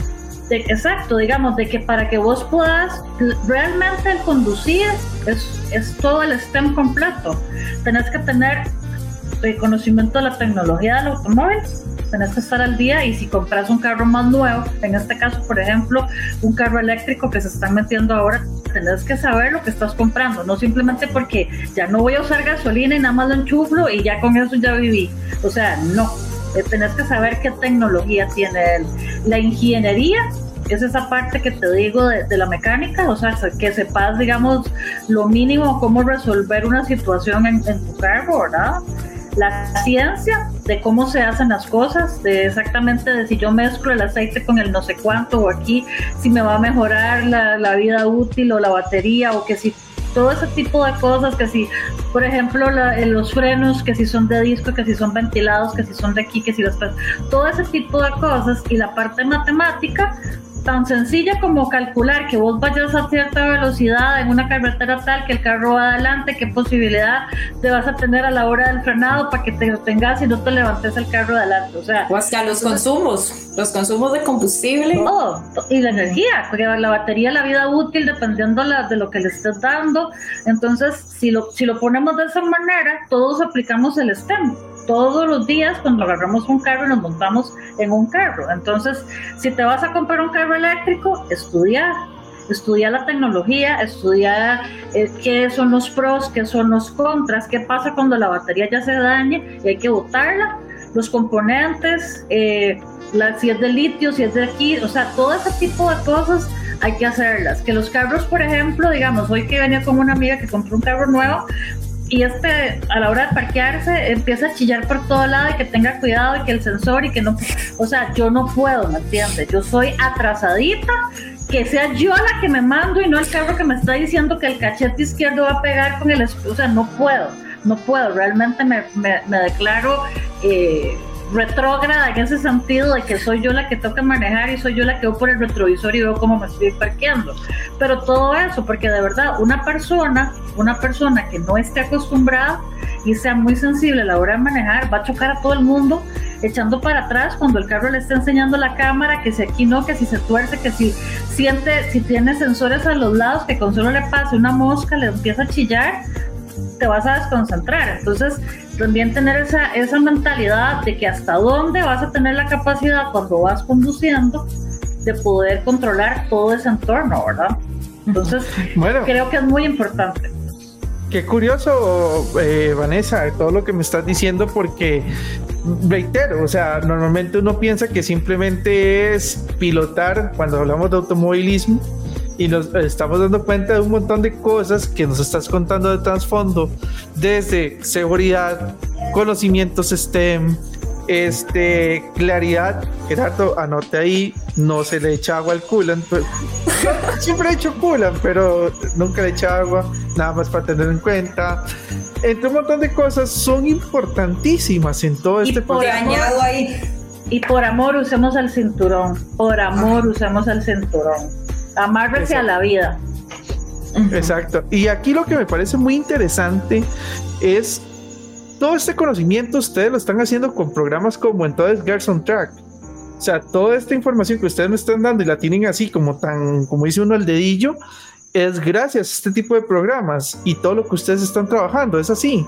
exacto, digamos, de que para que vos puedas realmente conducir es, es todo el STEM completo. Tenés que tener el conocimiento de la tecnología del automóvil, tenés que estar al día y si compras un carro más nuevo, en este caso, por ejemplo, un carro eléctrico que se están metiendo ahora, tenés que saber lo que estás comprando, no simplemente porque ya no voy a usar gasolina y nada más lo enchuflo y ya con eso ya viví. O sea, no, eh, tenés que saber qué tecnología tiene él. La ingeniería es esa parte que te digo de, la mecánica, o sea, que sepas, digamos, lo mínimo, cómo resolver una situación en, en tu carro, ¿verdad? La ciencia de cómo se hacen las cosas, de exactamente de si yo mezclo el aceite con el no sé cuánto o aquí, si me va a mejorar la, vida útil o la batería o que si todo ese tipo de cosas, que si, por ejemplo, los frenos, que si son de disco, que si son ventilados, que si son de aquí, que si las... Todo ese tipo de cosas y la parte matemática, tan sencilla como calcular que vos vayas a cierta velocidad en una carretera tal que el carro va adelante, qué posibilidad te vas a tener a la hora del frenado para que te tengas y no te levantes el carro adelante. O sea, o hasta los consumos, los consumos de combustible. Todo, y la energía, porque la batería, la vida útil, dependiendo de lo que le estés dando. Entonces, si lo, si lo ponemos de esa manera, todos aplicamos el STEM todos los días cuando agarramos un carro y nos montamos en un carro. Entonces, si te vas a comprar un carro eléctrico, estudia, estudia la tecnología, estudia eh, qué son los pros, qué son los contras, qué pasa cuando la batería ya se dañe y hay que botarla, los componentes, eh, la, si es de litio, si es de aquí, o sea, todo ese tipo de cosas hay que hacerlas. Que los carros, por ejemplo, digamos, hoy que venía con una amiga que compró un carro nuevo, y este a la hora de parquearse empieza a chillar por todo lado y que tenga cuidado y que el sensor y que no, o sea, yo no puedo, ¿me entiendes? Yo soy atrasadita, que sea yo la que me mando y no el carro que me está diciendo que el cachete izquierdo va a pegar con el, o sea, no puedo, no puedo, realmente me, me, declaro... Eh, retrógrada en ese sentido de que soy yo la que toca manejar y soy yo la que veo por el retrovisor y veo cómo me estoy parqueando. Pero todo eso, porque de verdad, una persona, una persona que no esté acostumbrada y sea muy sensible a la hora de manejar, va a chocar a todo el mundo echando para atrás cuando el carro le está enseñando la cámara que si aquí no, que si se tuerce, que si siente, si tiene sensores a los lados, que con solo le pase una mosca, le empieza a chillar, te vas a desconcentrar. Entonces, también tener esa, esa mentalidad de que hasta dónde vas a tener la capacidad cuando vas conduciendo de poder controlar todo ese entorno, ¿verdad? Entonces, <laughs> bueno, creo que es muy importante. Qué curioso, eh, Vanessa, todo lo que me estás diciendo, porque reitero, o sea, normalmente uno piensa que simplemente es pilotar cuando hablamos de automovilismo y nos estamos dando cuenta de un montón de cosas que nos estás contando de trasfondo, desde seguridad, conocimientos STEM, este, claridad. Gerardo, anote ahí, no se le echa agua al. Pues, <laughs> siempre he hecho coolant, pero nunca le echa agua, nada más para tener en cuenta. Entre un montón de cosas son importantísimas en todo este proceso. ahí. Y por amor usemos el cinturón, por amor usemos el cinturón. Amárrese a la vida. Exacto. Y aquí lo que me parece muy interesante es todo este conocimiento ustedes lo están haciendo con programas como entonces Gerson Track. O sea, toda esta información que ustedes me están dando y la tienen así como tan, como dice uno al dedillo, es gracias a este tipo de programas y todo lo que ustedes están trabajando, es así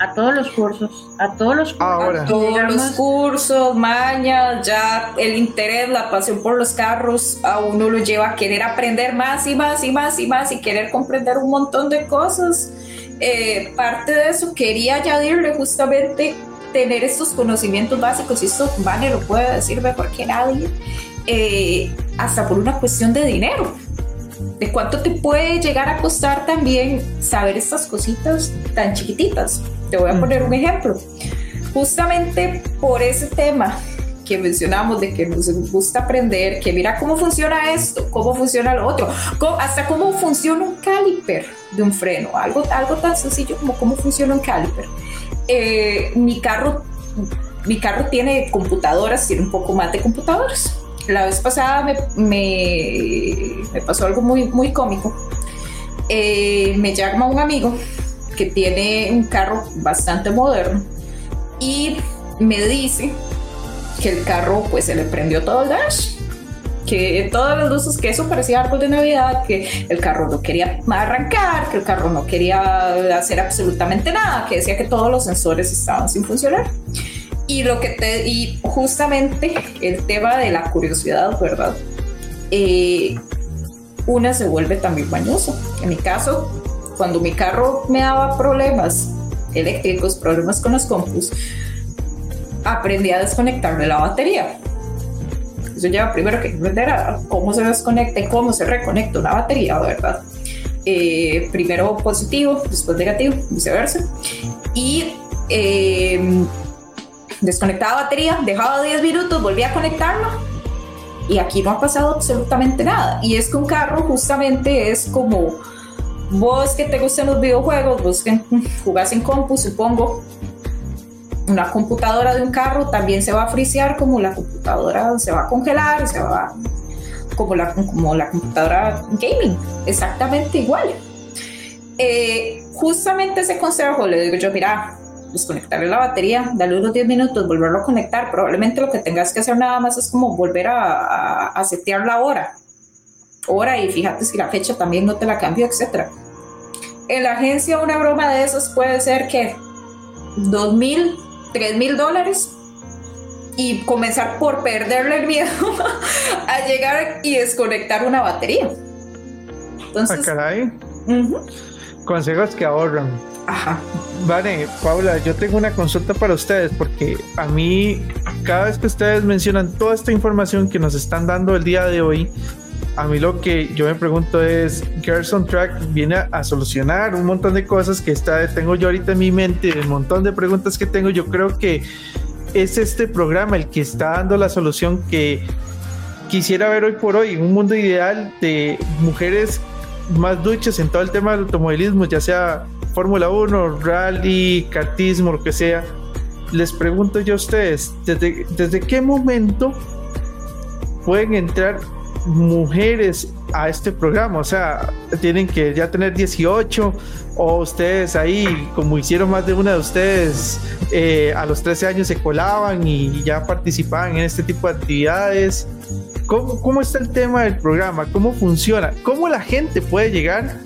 a todos los cursos, a todos los cursos. Ahora. todos los cursos, mañas, ya el interés, la pasión por los carros, a uno lo lleva a querer aprender más y más y más y más y querer comprender un montón de cosas. Eh, parte de eso quería añadirle justamente tener estos conocimientos básicos, y esto Vane lo puede decir mejor que nadie, eh, hasta por una cuestión de dinero de cuánto te puede llegar a costar también saber estas cositas tan chiquititas. Te voy a poner un ejemplo. Justamente por ese tema que mencionamos de que nos gusta aprender, que mira cómo funciona esto, cómo funciona lo otro, hasta cómo funciona un caliper de un freno, algo, algo tan sencillo como cómo funciona un caliper. Eh, mi carro mi carro tiene computadoras, tiene un poco más de computadoras la vez pasada me, me, pasó algo muy, muy cómico. Eh, me llama un amigo que tiene un carro bastante moderno y me dice que el carro pues se le prendió todo el dash que todas las luces, que eso parecía árbol de Navidad, que el carro no quería arrancar, que el carro no quería hacer absolutamente nada, que decía que todos los sensores estaban sin funcionar. Y lo que te, y justamente el tema de la curiosidad, ¿verdad? Eh, una se vuelve también bañosa. En mi caso, cuando mi carro me daba problemas eléctricos, problemas con los compus, aprendí a desconectarle la batería. Eso lleva primero que aprender a cómo se desconecta y cómo se reconecta una batería, ¿verdad? Eh, primero positivo, después negativo, viceversa. Y eh, desconectaba batería, dejaba 10 minutos, volvía a conectarlo y aquí no ha pasado absolutamente nada. Y es que un carro justamente es como vos que te gustan los videojuegos, vos que jugás en compu, supongo, una computadora de un carro también se va a frisear como la computadora se va a congelar, se va como la, como la computadora gaming, exactamente igual. Eh, justamente ese consejo le digo yo, mira, desconectarle la batería, darle unos 10 minutos, volverlo a conectar. Probablemente lo que tengas que hacer nada más es como volver a, a, setear la hora. Hora y fíjate si la fecha también no te la cambio, etc. En la agencia una broma de esas puede ser que 2 mil, 3 mil dólares y comenzar por perderle el miedo <laughs> a llegar y desconectar una batería. Entonces, ah, caray. Consejos que ahorran. Ajá. Vale, Paula, yo tengo una consulta para ustedes porque a mí, cada vez que ustedes mencionan toda esta información que nos están dando el día de hoy, a mí lo que yo me pregunto es, Gerson Track viene a, solucionar un montón de cosas que está, tengo yo ahorita en mi mente, un montón de preguntas que tengo, yo creo que es este programa el que está dando la solución que quisiera ver hoy por hoy, un mundo ideal de mujeres más duchas en todo el tema del automovilismo, ya sea Fórmula 1, rally, kartismo, lo que sea, les pregunto yo a ustedes, ¿desde, desde qué momento pueden entrar mujeres a este programa? O sea, tienen que ya tener 18 o ustedes ahí, como hicieron más de una de ustedes, eh, a los 13 años se colaban y ya participaban en este tipo de actividades. ¿Cómo, ¿Cómo está el tema del programa? ¿Cómo funciona? ¿Cómo la gente puede llegar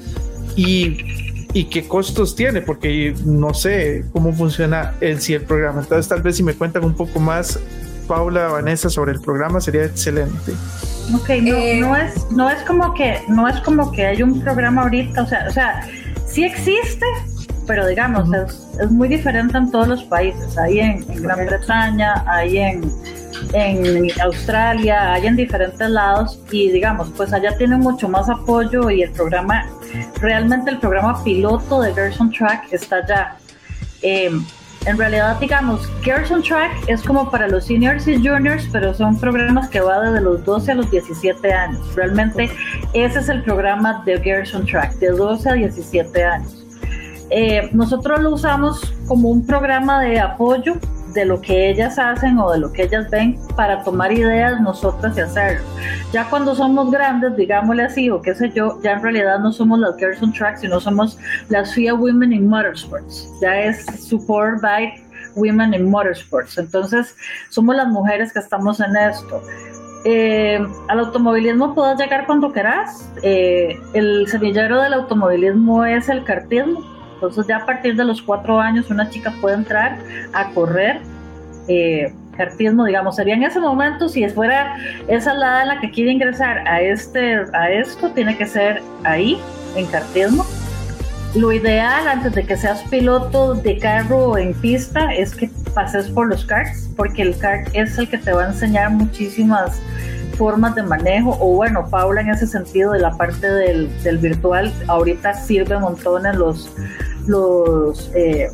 y, y qué costos tiene? Porque no sé cómo funciona el sí el programa. Entonces tal vez si me cuentan un poco más, Paula, Vanessa, sobre el programa sería excelente. Ok, no, Eh, no es, no es como que, no es como que hay un programa ahorita, o sea, o sea, sí existe, pero digamos, es, es muy diferente en todos los países. Hay en, en Gran Bretaña, hay en, en Australia, hay en diferentes lados y digamos, pues allá tienen mucho más apoyo y el programa, realmente el programa piloto de Girls on Track está allá. Eh, en realidad, digamos, Girls on Track es como para los seniors y juniors, pero son programas que va desde los 12 a los 17 años. Realmente ese es el programa de Girls on Track, de 12 a 17 años. Eh, nosotros lo usamos como un programa de apoyo de lo que ellas hacen o de lo que ellas ven para tomar ideas nosotras y hacerlo. Ya cuando somos grandes, digámosle así, o qué sé yo, ya en realidad no somos las Girls on Track, sino somos las FIA Women in Motorsports. Ya es Support by Women in Motorsports. Entonces, somos las mujeres que estamos en esto. Eh, al automovilismo puedes llegar cuando quieras. Eh, el semillero del automovilismo es el cartismo. Entonces ya a partir de los cuatro años una chica puede entrar a correr eh, cartismo, digamos, sería en ese momento, si fuera esa la en la que quiere ingresar a, este, a esto, tiene que ser ahí, en cartismo. Lo ideal antes de que seas piloto de carro en pista es que pases por los karts, porque el kart es el que te va a enseñar muchísimas formas de manejo, o bueno, Paula en ese sentido de la parte del, del virtual, ahorita sirve en los, los eh,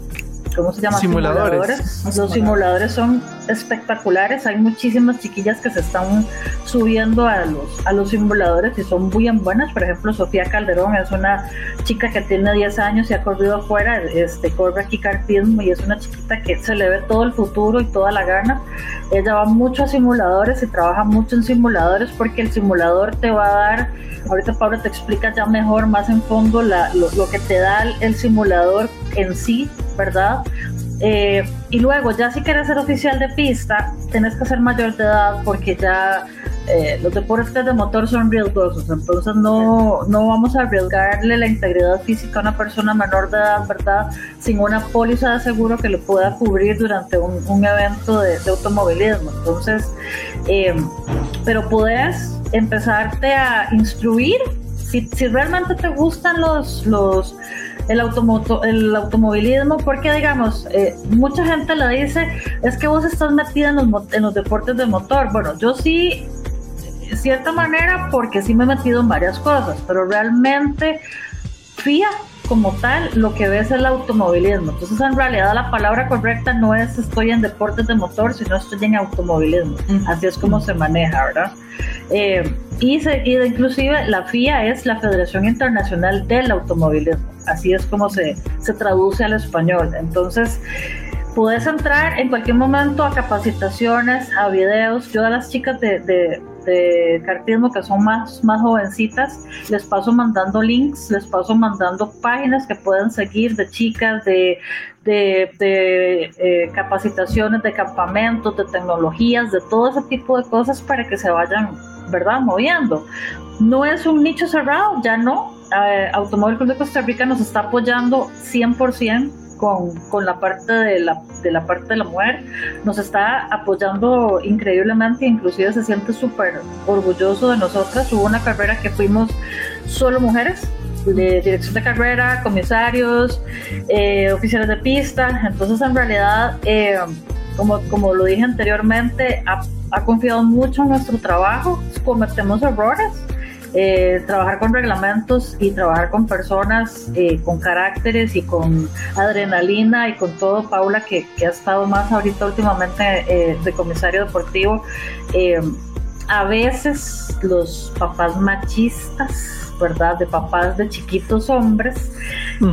¿cómo se llama? Simuladores. Los simuladores son espectaculares. Hay muchísimas chiquillas que se están subiendo a los, a los simuladores y son muy buenas. Por ejemplo, Sofía Calderón es una chica que tiene 10 años y ha corrido afuera, este, corre aquí cartismo y es una chiquita que se le ve todo el futuro y toda la gana. Ella va mucho a simuladores y trabaja mucho en simuladores porque el simulador te va a dar, ahorita Pablo te explica ya mejor, más en fondo, la, lo, lo que te da el simulador en sí, ¿verdad? Eh, y luego, ya si quieres ser oficial de pista, tenés que ser mayor de edad porque ya eh, los deportes de motor son riesgosos, entonces no, no vamos a arriesgarle la integridad física a una persona menor de edad, ¿verdad? Sin una póliza de seguro que le pueda cubrir durante un, evento de, de, automovilismo. Entonces, eh, pero puedes empezarte a instruir si, si realmente te gustan los... los el, automoto, el automovilismo, porque digamos, eh, mucha gente le dice, es que vos estás metida en los, en los deportes de motor. Bueno, yo sí, de cierta manera, porque sí me he metido en varias cosas, pero realmente FIA como tal lo que ves es el automovilismo. Entonces, en realidad, la palabra correcta no es estoy en deportes de motor, sino estoy en automovilismo. Así es como se maneja, ¿verdad? Eh, y, se, y inclusive la FIA es la Federación Internacional del Automovilismo. Así es como se, se traduce al español. Entonces, puedes entrar en cualquier momento a capacitaciones, a videos. Yo a las chicas de, de, de cartismo que son más, más jovencitas, les paso mandando links, les paso mandando páginas que pueden seguir de chicas, de, de, de eh, capacitaciones, de campamentos, de tecnologías, de todo ese tipo de cosas para que se vayan, ¿verdad?, moviendo. No es un nicho cerrado, ya no. Eh, Automóvil Club de Costa Rica nos está apoyando 100% con, con, la parte de la, de la parte de la mujer, nos está apoyando increíblemente, inclusive se siente súper orgulloso de nosotras. Hubo una carrera que fuimos solo mujeres, de dirección de carrera, comisarios, eh, oficiales de pista, entonces en realidad, eh, como, como lo dije anteriormente, ha, ha confiado mucho en nuestro trabajo, cometemos errores, eh, trabajar con reglamentos y trabajar con personas eh, con caracteres y con adrenalina y con todo, Paula, que, que ha estado más ahorita últimamente eh, de comisario deportivo. a veces los papás machistas ¿verdad? De papás de chiquitos hombres,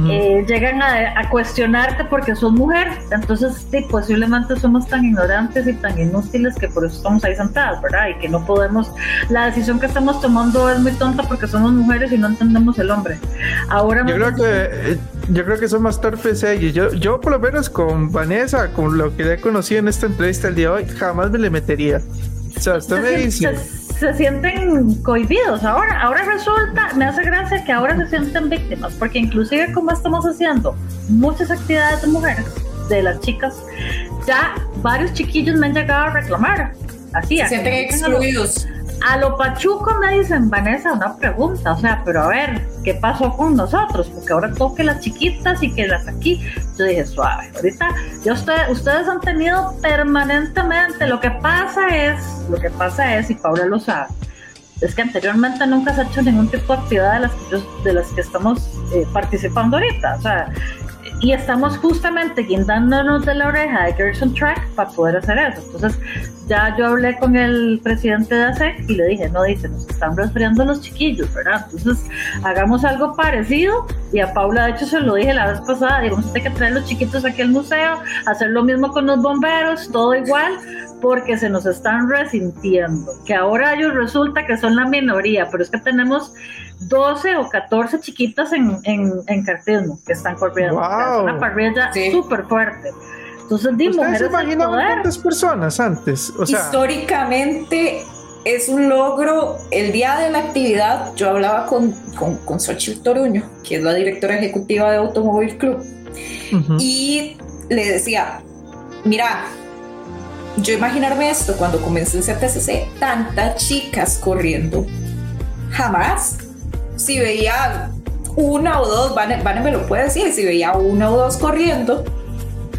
eh, llegan a, cuestionarte porque sos mujer. Entonces, sí, posiblemente somos tan ignorantes y tan inútiles que por eso estamos ahí sentadas, ¿verdad? Y que no podemos, la decisión que estamos tomando es muy tonta porque somos mujeres y no entendemos el hombre. Ahora yo creo que yo creo que son más torpes ellos. Yo, yo por lo menos con Vanessa, con lo que he conocido en esta entrevista el día de hoy, jamás me le metería. O sea, usted me dice se sienten cohibidos. Ahora, ahora resulta, me hace gracia que ahora se sienten víctimas, porque inclusive como estamos haciendo muchas actividades de mujeres, de las chicas, ya varios chiquillos me han llegado a reclamar. Así, se sienten excluidos. A lo pachuco me dicen, Vanessa, una pregunta, o sea, pero a ver, ¿qué pasó con nosotros? Porque ahora toque las chiquitas y que las aquí. Yo dije, suave, ahorita yo usted, ustedes han tenido permanentemente, lo que pasa es, lo que pasa es, y Paula lo sabe, es que anteriormente nunca se ha hecho ningún tipo de actividad de las que, de las que estamos eh, participando ahorita. O sea, y estamos justamente guindándonos de la oreja de Gerson Track para poder hacer eso. Entonces, ya yo hablé con el presidente de ASEC y le dije, no, dice, nos están resfriando los chiquillos, ¿verdad? Entonces, hagamos algo parecido. Y a Paula, de hecho, se lo dije la vez pasada, digo, usted que traer los chiquitos aquí al museo, hacer lo mismo con los bomberos, todo igual, porque se nos están resintiendo. Que ahora ellos resulta que son la minoría, pero es que tenemos 12 o 14 chiquitas en, en, en cartismo que están corriendo. Es una parrilla súper fuerte. Entonces, di, ¿Ustedes se imaginan cuántas personas antes? O sea, Históricamente es un logro. El día de la actividad, yo hablaba con, con, con Xochitl Toruño, que es la directora ejecutiva de Automóvil Club, y le decía: Mira, yo imaginarme esto cuando comencé en CTCC, tantas chicas corriendo, jamás si veía una o dos, Vane, me lo puede decir, si veía una o dos corriendo,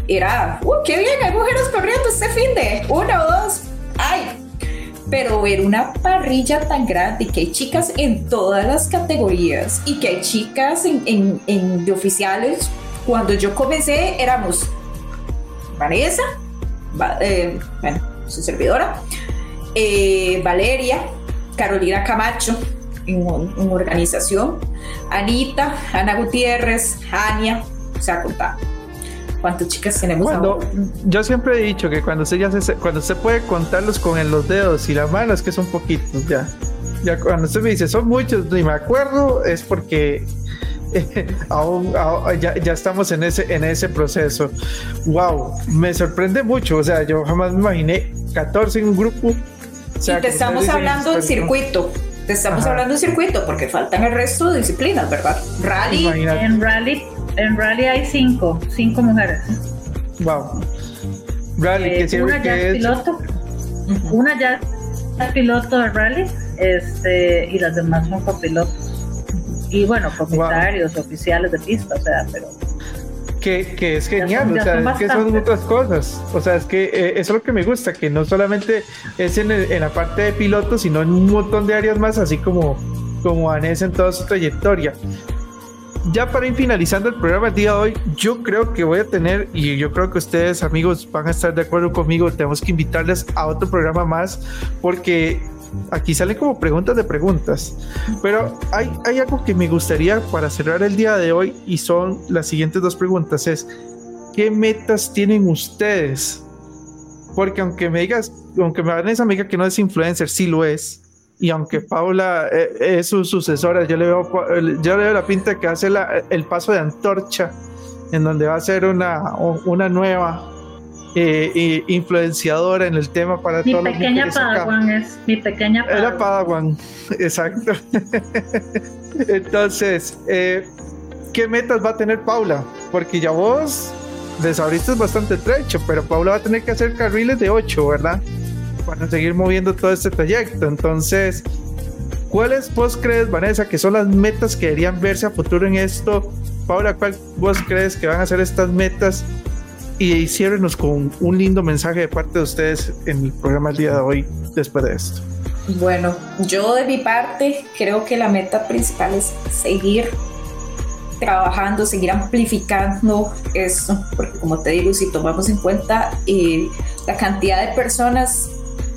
era, ¡uh, qué bien! Hay mujeres corriendo este fin de una o dos, ¡ay! Pero ver una parrilla tan grande y que hay chicas en todas las categorías y que hay chicas en, en, de oficiales, cuando yo comencé éramos Vanessa, eh, bueno, su servidora, eh, Valeria, Carolina Camacho, en, organización. Anita, Ana Gutiérrez, Ania, o sea, contá. ¿Cuántas chicas tenemos cuando, Yo siempre he dicho que cuando se, ya se, cuando se puede contarlos con los dedos y las manos, que son poquitos ya. Ya cuando usted me dice son muchos, ni me acuerdo, es porque <laughs> aún, ya, ya, estamos en ese, en ese proceso. Wow, me sorprende mucho. O sea, yo jamás me imaginé 14 en un grupo. y te estamos hablando en circuito. Te estamos hablando de circuito porque faltan el resto de disciplinas, ¿verdad? Rally. En rally, en rally hay cinco, cinco mujeres. Wow. Rally, eh, que una ya es piloto. Una ya es piloto de rally, este, y las demás son copilotos. Y bueno, comisarios, oficiales de pista, o sea, pero que, es genial, o sea, es que son otras cosas. O sea, es que eh, eso es lo que me gusta, que no solamente es en, la parte de piloto, sino en un montón de áreas más, así como, como Vanessa en toda su trayectoria. Ya para ir finalizando el programa el día de hoy, yo creo que voy a tener, y yo creo que ustedes amigos van a estar de acuerdo conmigo, tenemos que invitarles a otro programa más, porque aquí salen como preguntas de preguntas, pero hay, hay algo que me gustaría para cerrar el día de hoy y son las siguientes dos preguntas. Es, ¿qué metas tienen ustedes? Porque aunque me digas, aunque me esa amiga que no es influencer, sí lo es. Y aunque Paula eh, es su sucesora, yo le veo, yo le veo la pinta que hace el paso de antorcha, en donde va a ser una, una nueva eh, influenciadora en el tema para mi pequeña Padawan es mi pequeña Padawan. Era Padawan, <laughs> exacto. Entonces, eh, ¿qué metas va a tener Paula? Porque ya vos les abriste bastante trecho, pero Paula va a tener que hacer carriles de 8, ¿verdad? Para seguir moviendo todo este trayecto. Entonces, ¿cuáles vos crees, Vanessa, que son las metas que deberían verse a futuro en esto? Paula, ¿cuál vos crees que van a ser estas metas y ciérrenos con un lindo mensaje de parte de ustedes en el programa el día de hoy después de esto. Bueno, yo de mi parte creo que la meta principal es seguir trabajando, seguir amplificando esto, porque como te digo, si tomamos en cuenta eh, la cantidad de personas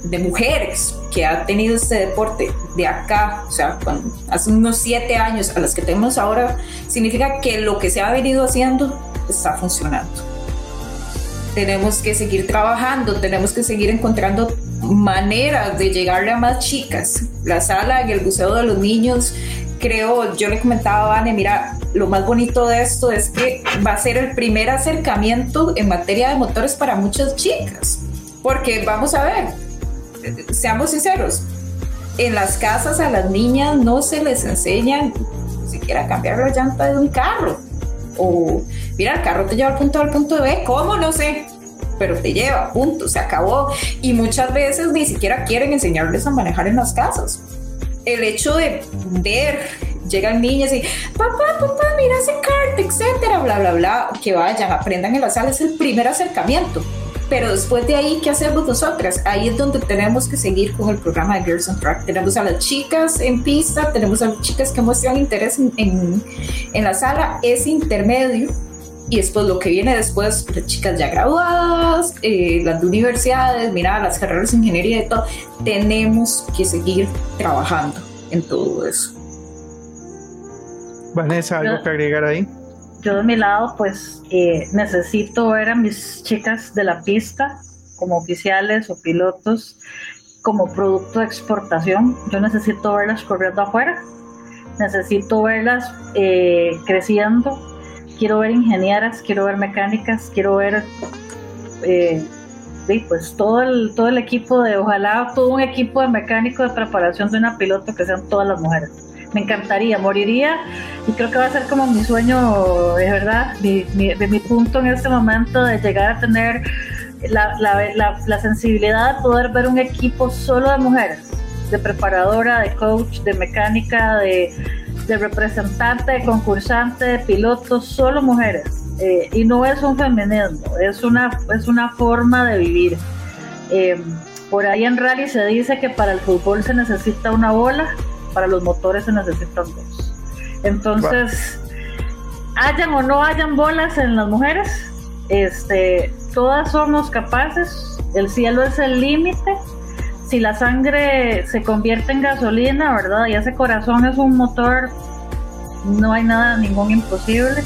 de mujeres que ha tenido este deporte de acá, o sea, hace unos siete años a las que tenemos ahora, significa que lo que se ha venido haciendo está funcionando. Tenemos que seguir trabajando, tenemos que seguir encontrando maneras de llegarle a más chicas. La sala y el buceo de los niños, creo, yo le comentaba a Vane, mira, lo más bonito de esto es que va a ser el primer acercamiento en materia de motores para muchas chicas. Porque vamos a ver, seamos sinceros, en las casas a las niñas no se les enseña ni siquiera cambiar la llanta de un carro. O, mira, el carro te lleva al punto A al punto B, ¿cómo? No sé, pero te lleva, punto, se acabó. Y muchas veces ni siquiera quieren enseñarles a manejar en las casas. El hecho de ver, llegan niñas y, papá, papá, mira ese kart, etcétera, bla, bla, bla, que vayan, aprendan en la sala, es el primer acercamiento pero después de ahí, ¿qué hacemos nosotras? Ahí es donde tenemos que seguir con el programa de Girls on Track. Tenemos a las chicas en pista, tenemos a las chicas que muestran interés en, en, la sala, es intermedio. Y después lo que viene después, las chicas ya graduadas, eh, las de universidades, mira, las carreras de ingeniería y todo, tenemos que seguir trabajando en todo eso. Vanessa, ¿algo que agregar ahí? Yo de mi lado, pues eh, necesito ver a mis chicas de la pista como oficiales o pilotos como producto de exportación. Yo necesito verlas corriendo afuera, necesito verlas eh, creciendo. Quiero ver ingenieras, quiero ver mecánicas, quiero ver eh, pues todo el, todo el equipo de, ojalá todo un equipo de mecánico de preparación de una piloto que sean todas las mujeres me encantaría, moriría y creo que va a ser como mi sueño, es verdad, mi, mi, mi punto en este momento de llegar a tener la, la, la, sensibilidad de poder ver un equipo solo de mujeres, de preparadora, de coach, de mecánica, de, de representante, de concursante, de piloto, solo mujeres. Eh, y no es un feminismo, es una, es una forma de vivir. Eh, por ahí en rally se dice que para el fútbol se necesita una bola, para los motores se necesitan dos. Entonces, hayan o no hayan bolas en las mujeres, este, todas somos capaces, el cielo es el límite. Si la sangre se convierte en gasolina, ¿verdad? Y ese corazón es un motor, no hay nada, ningún imposible.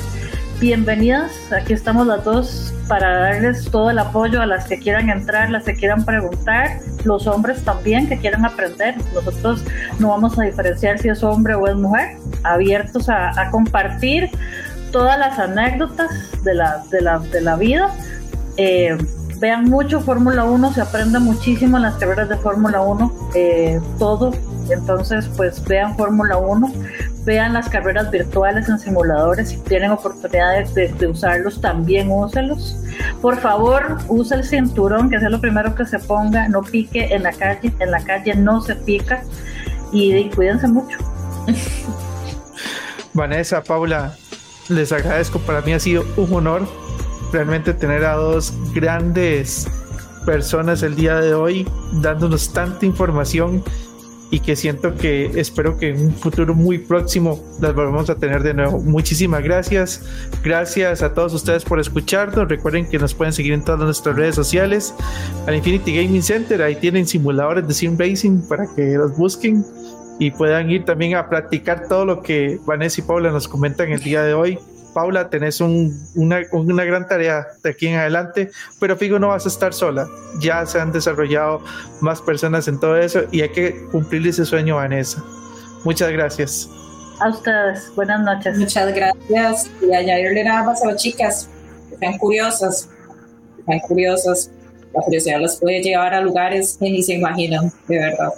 Bienvenidas, aquí estamos las dos para darles todo el apoyo a las que quieran entrar, las que quieran preguntar, los hombres también que quieran aprender. Nosotros no vamos a diferenciar si es hombre o es mujer, abiertos a, compartir todas las anécdotas de la, de la, de la vida. Eh, vean mucho Fórmula 1, se aprende muchísimo en las carreras de Fórmula 1, eh, todo. Entonces, pues vean Fórmula 1, vean las carreras virtuales en simuladores, si tienen oportunidades de, usarlos, también úselos. Por favor, use el cinturón, que es lo primero que se ponga, no pique en la calle, en la calle no se pica y, cuídense mucho. <laughs> Vanessa, Paula, les agradezco, para mí ha sido un honor realmente tener a dos grandes personas el día de hoy dándonos tanta información y que siento que espero que en un futuro muy próximo las volvamos a tener de nuevo. Muchísimas gracias. Gracias a todos ustedes por escucharnos. Recuerden que nos pueden seguir en todas nuestras redes sociales. Al Infinity Gaming Center, ahí tienen simuladores de sim racing para que los busquen y puedan ir también a practicar todo lo que Vanessa y Paula nos comentan el día de hoy. Paula, tenés una, una, gran tarea de aquí en adelante, pero Figo no vas a estar sola. Ya se han desarrollado más personas en todo eso y hay que cumplir ese sueño, Vanessa. Muchas gracias. A ustedes, buenas noches. Muchas gracias. Y añadirle nada más a las chicas, que sean curiosas, que sean curiosas. La curiosidad las puede llevar a lugares que ni se imaginan, de verdad.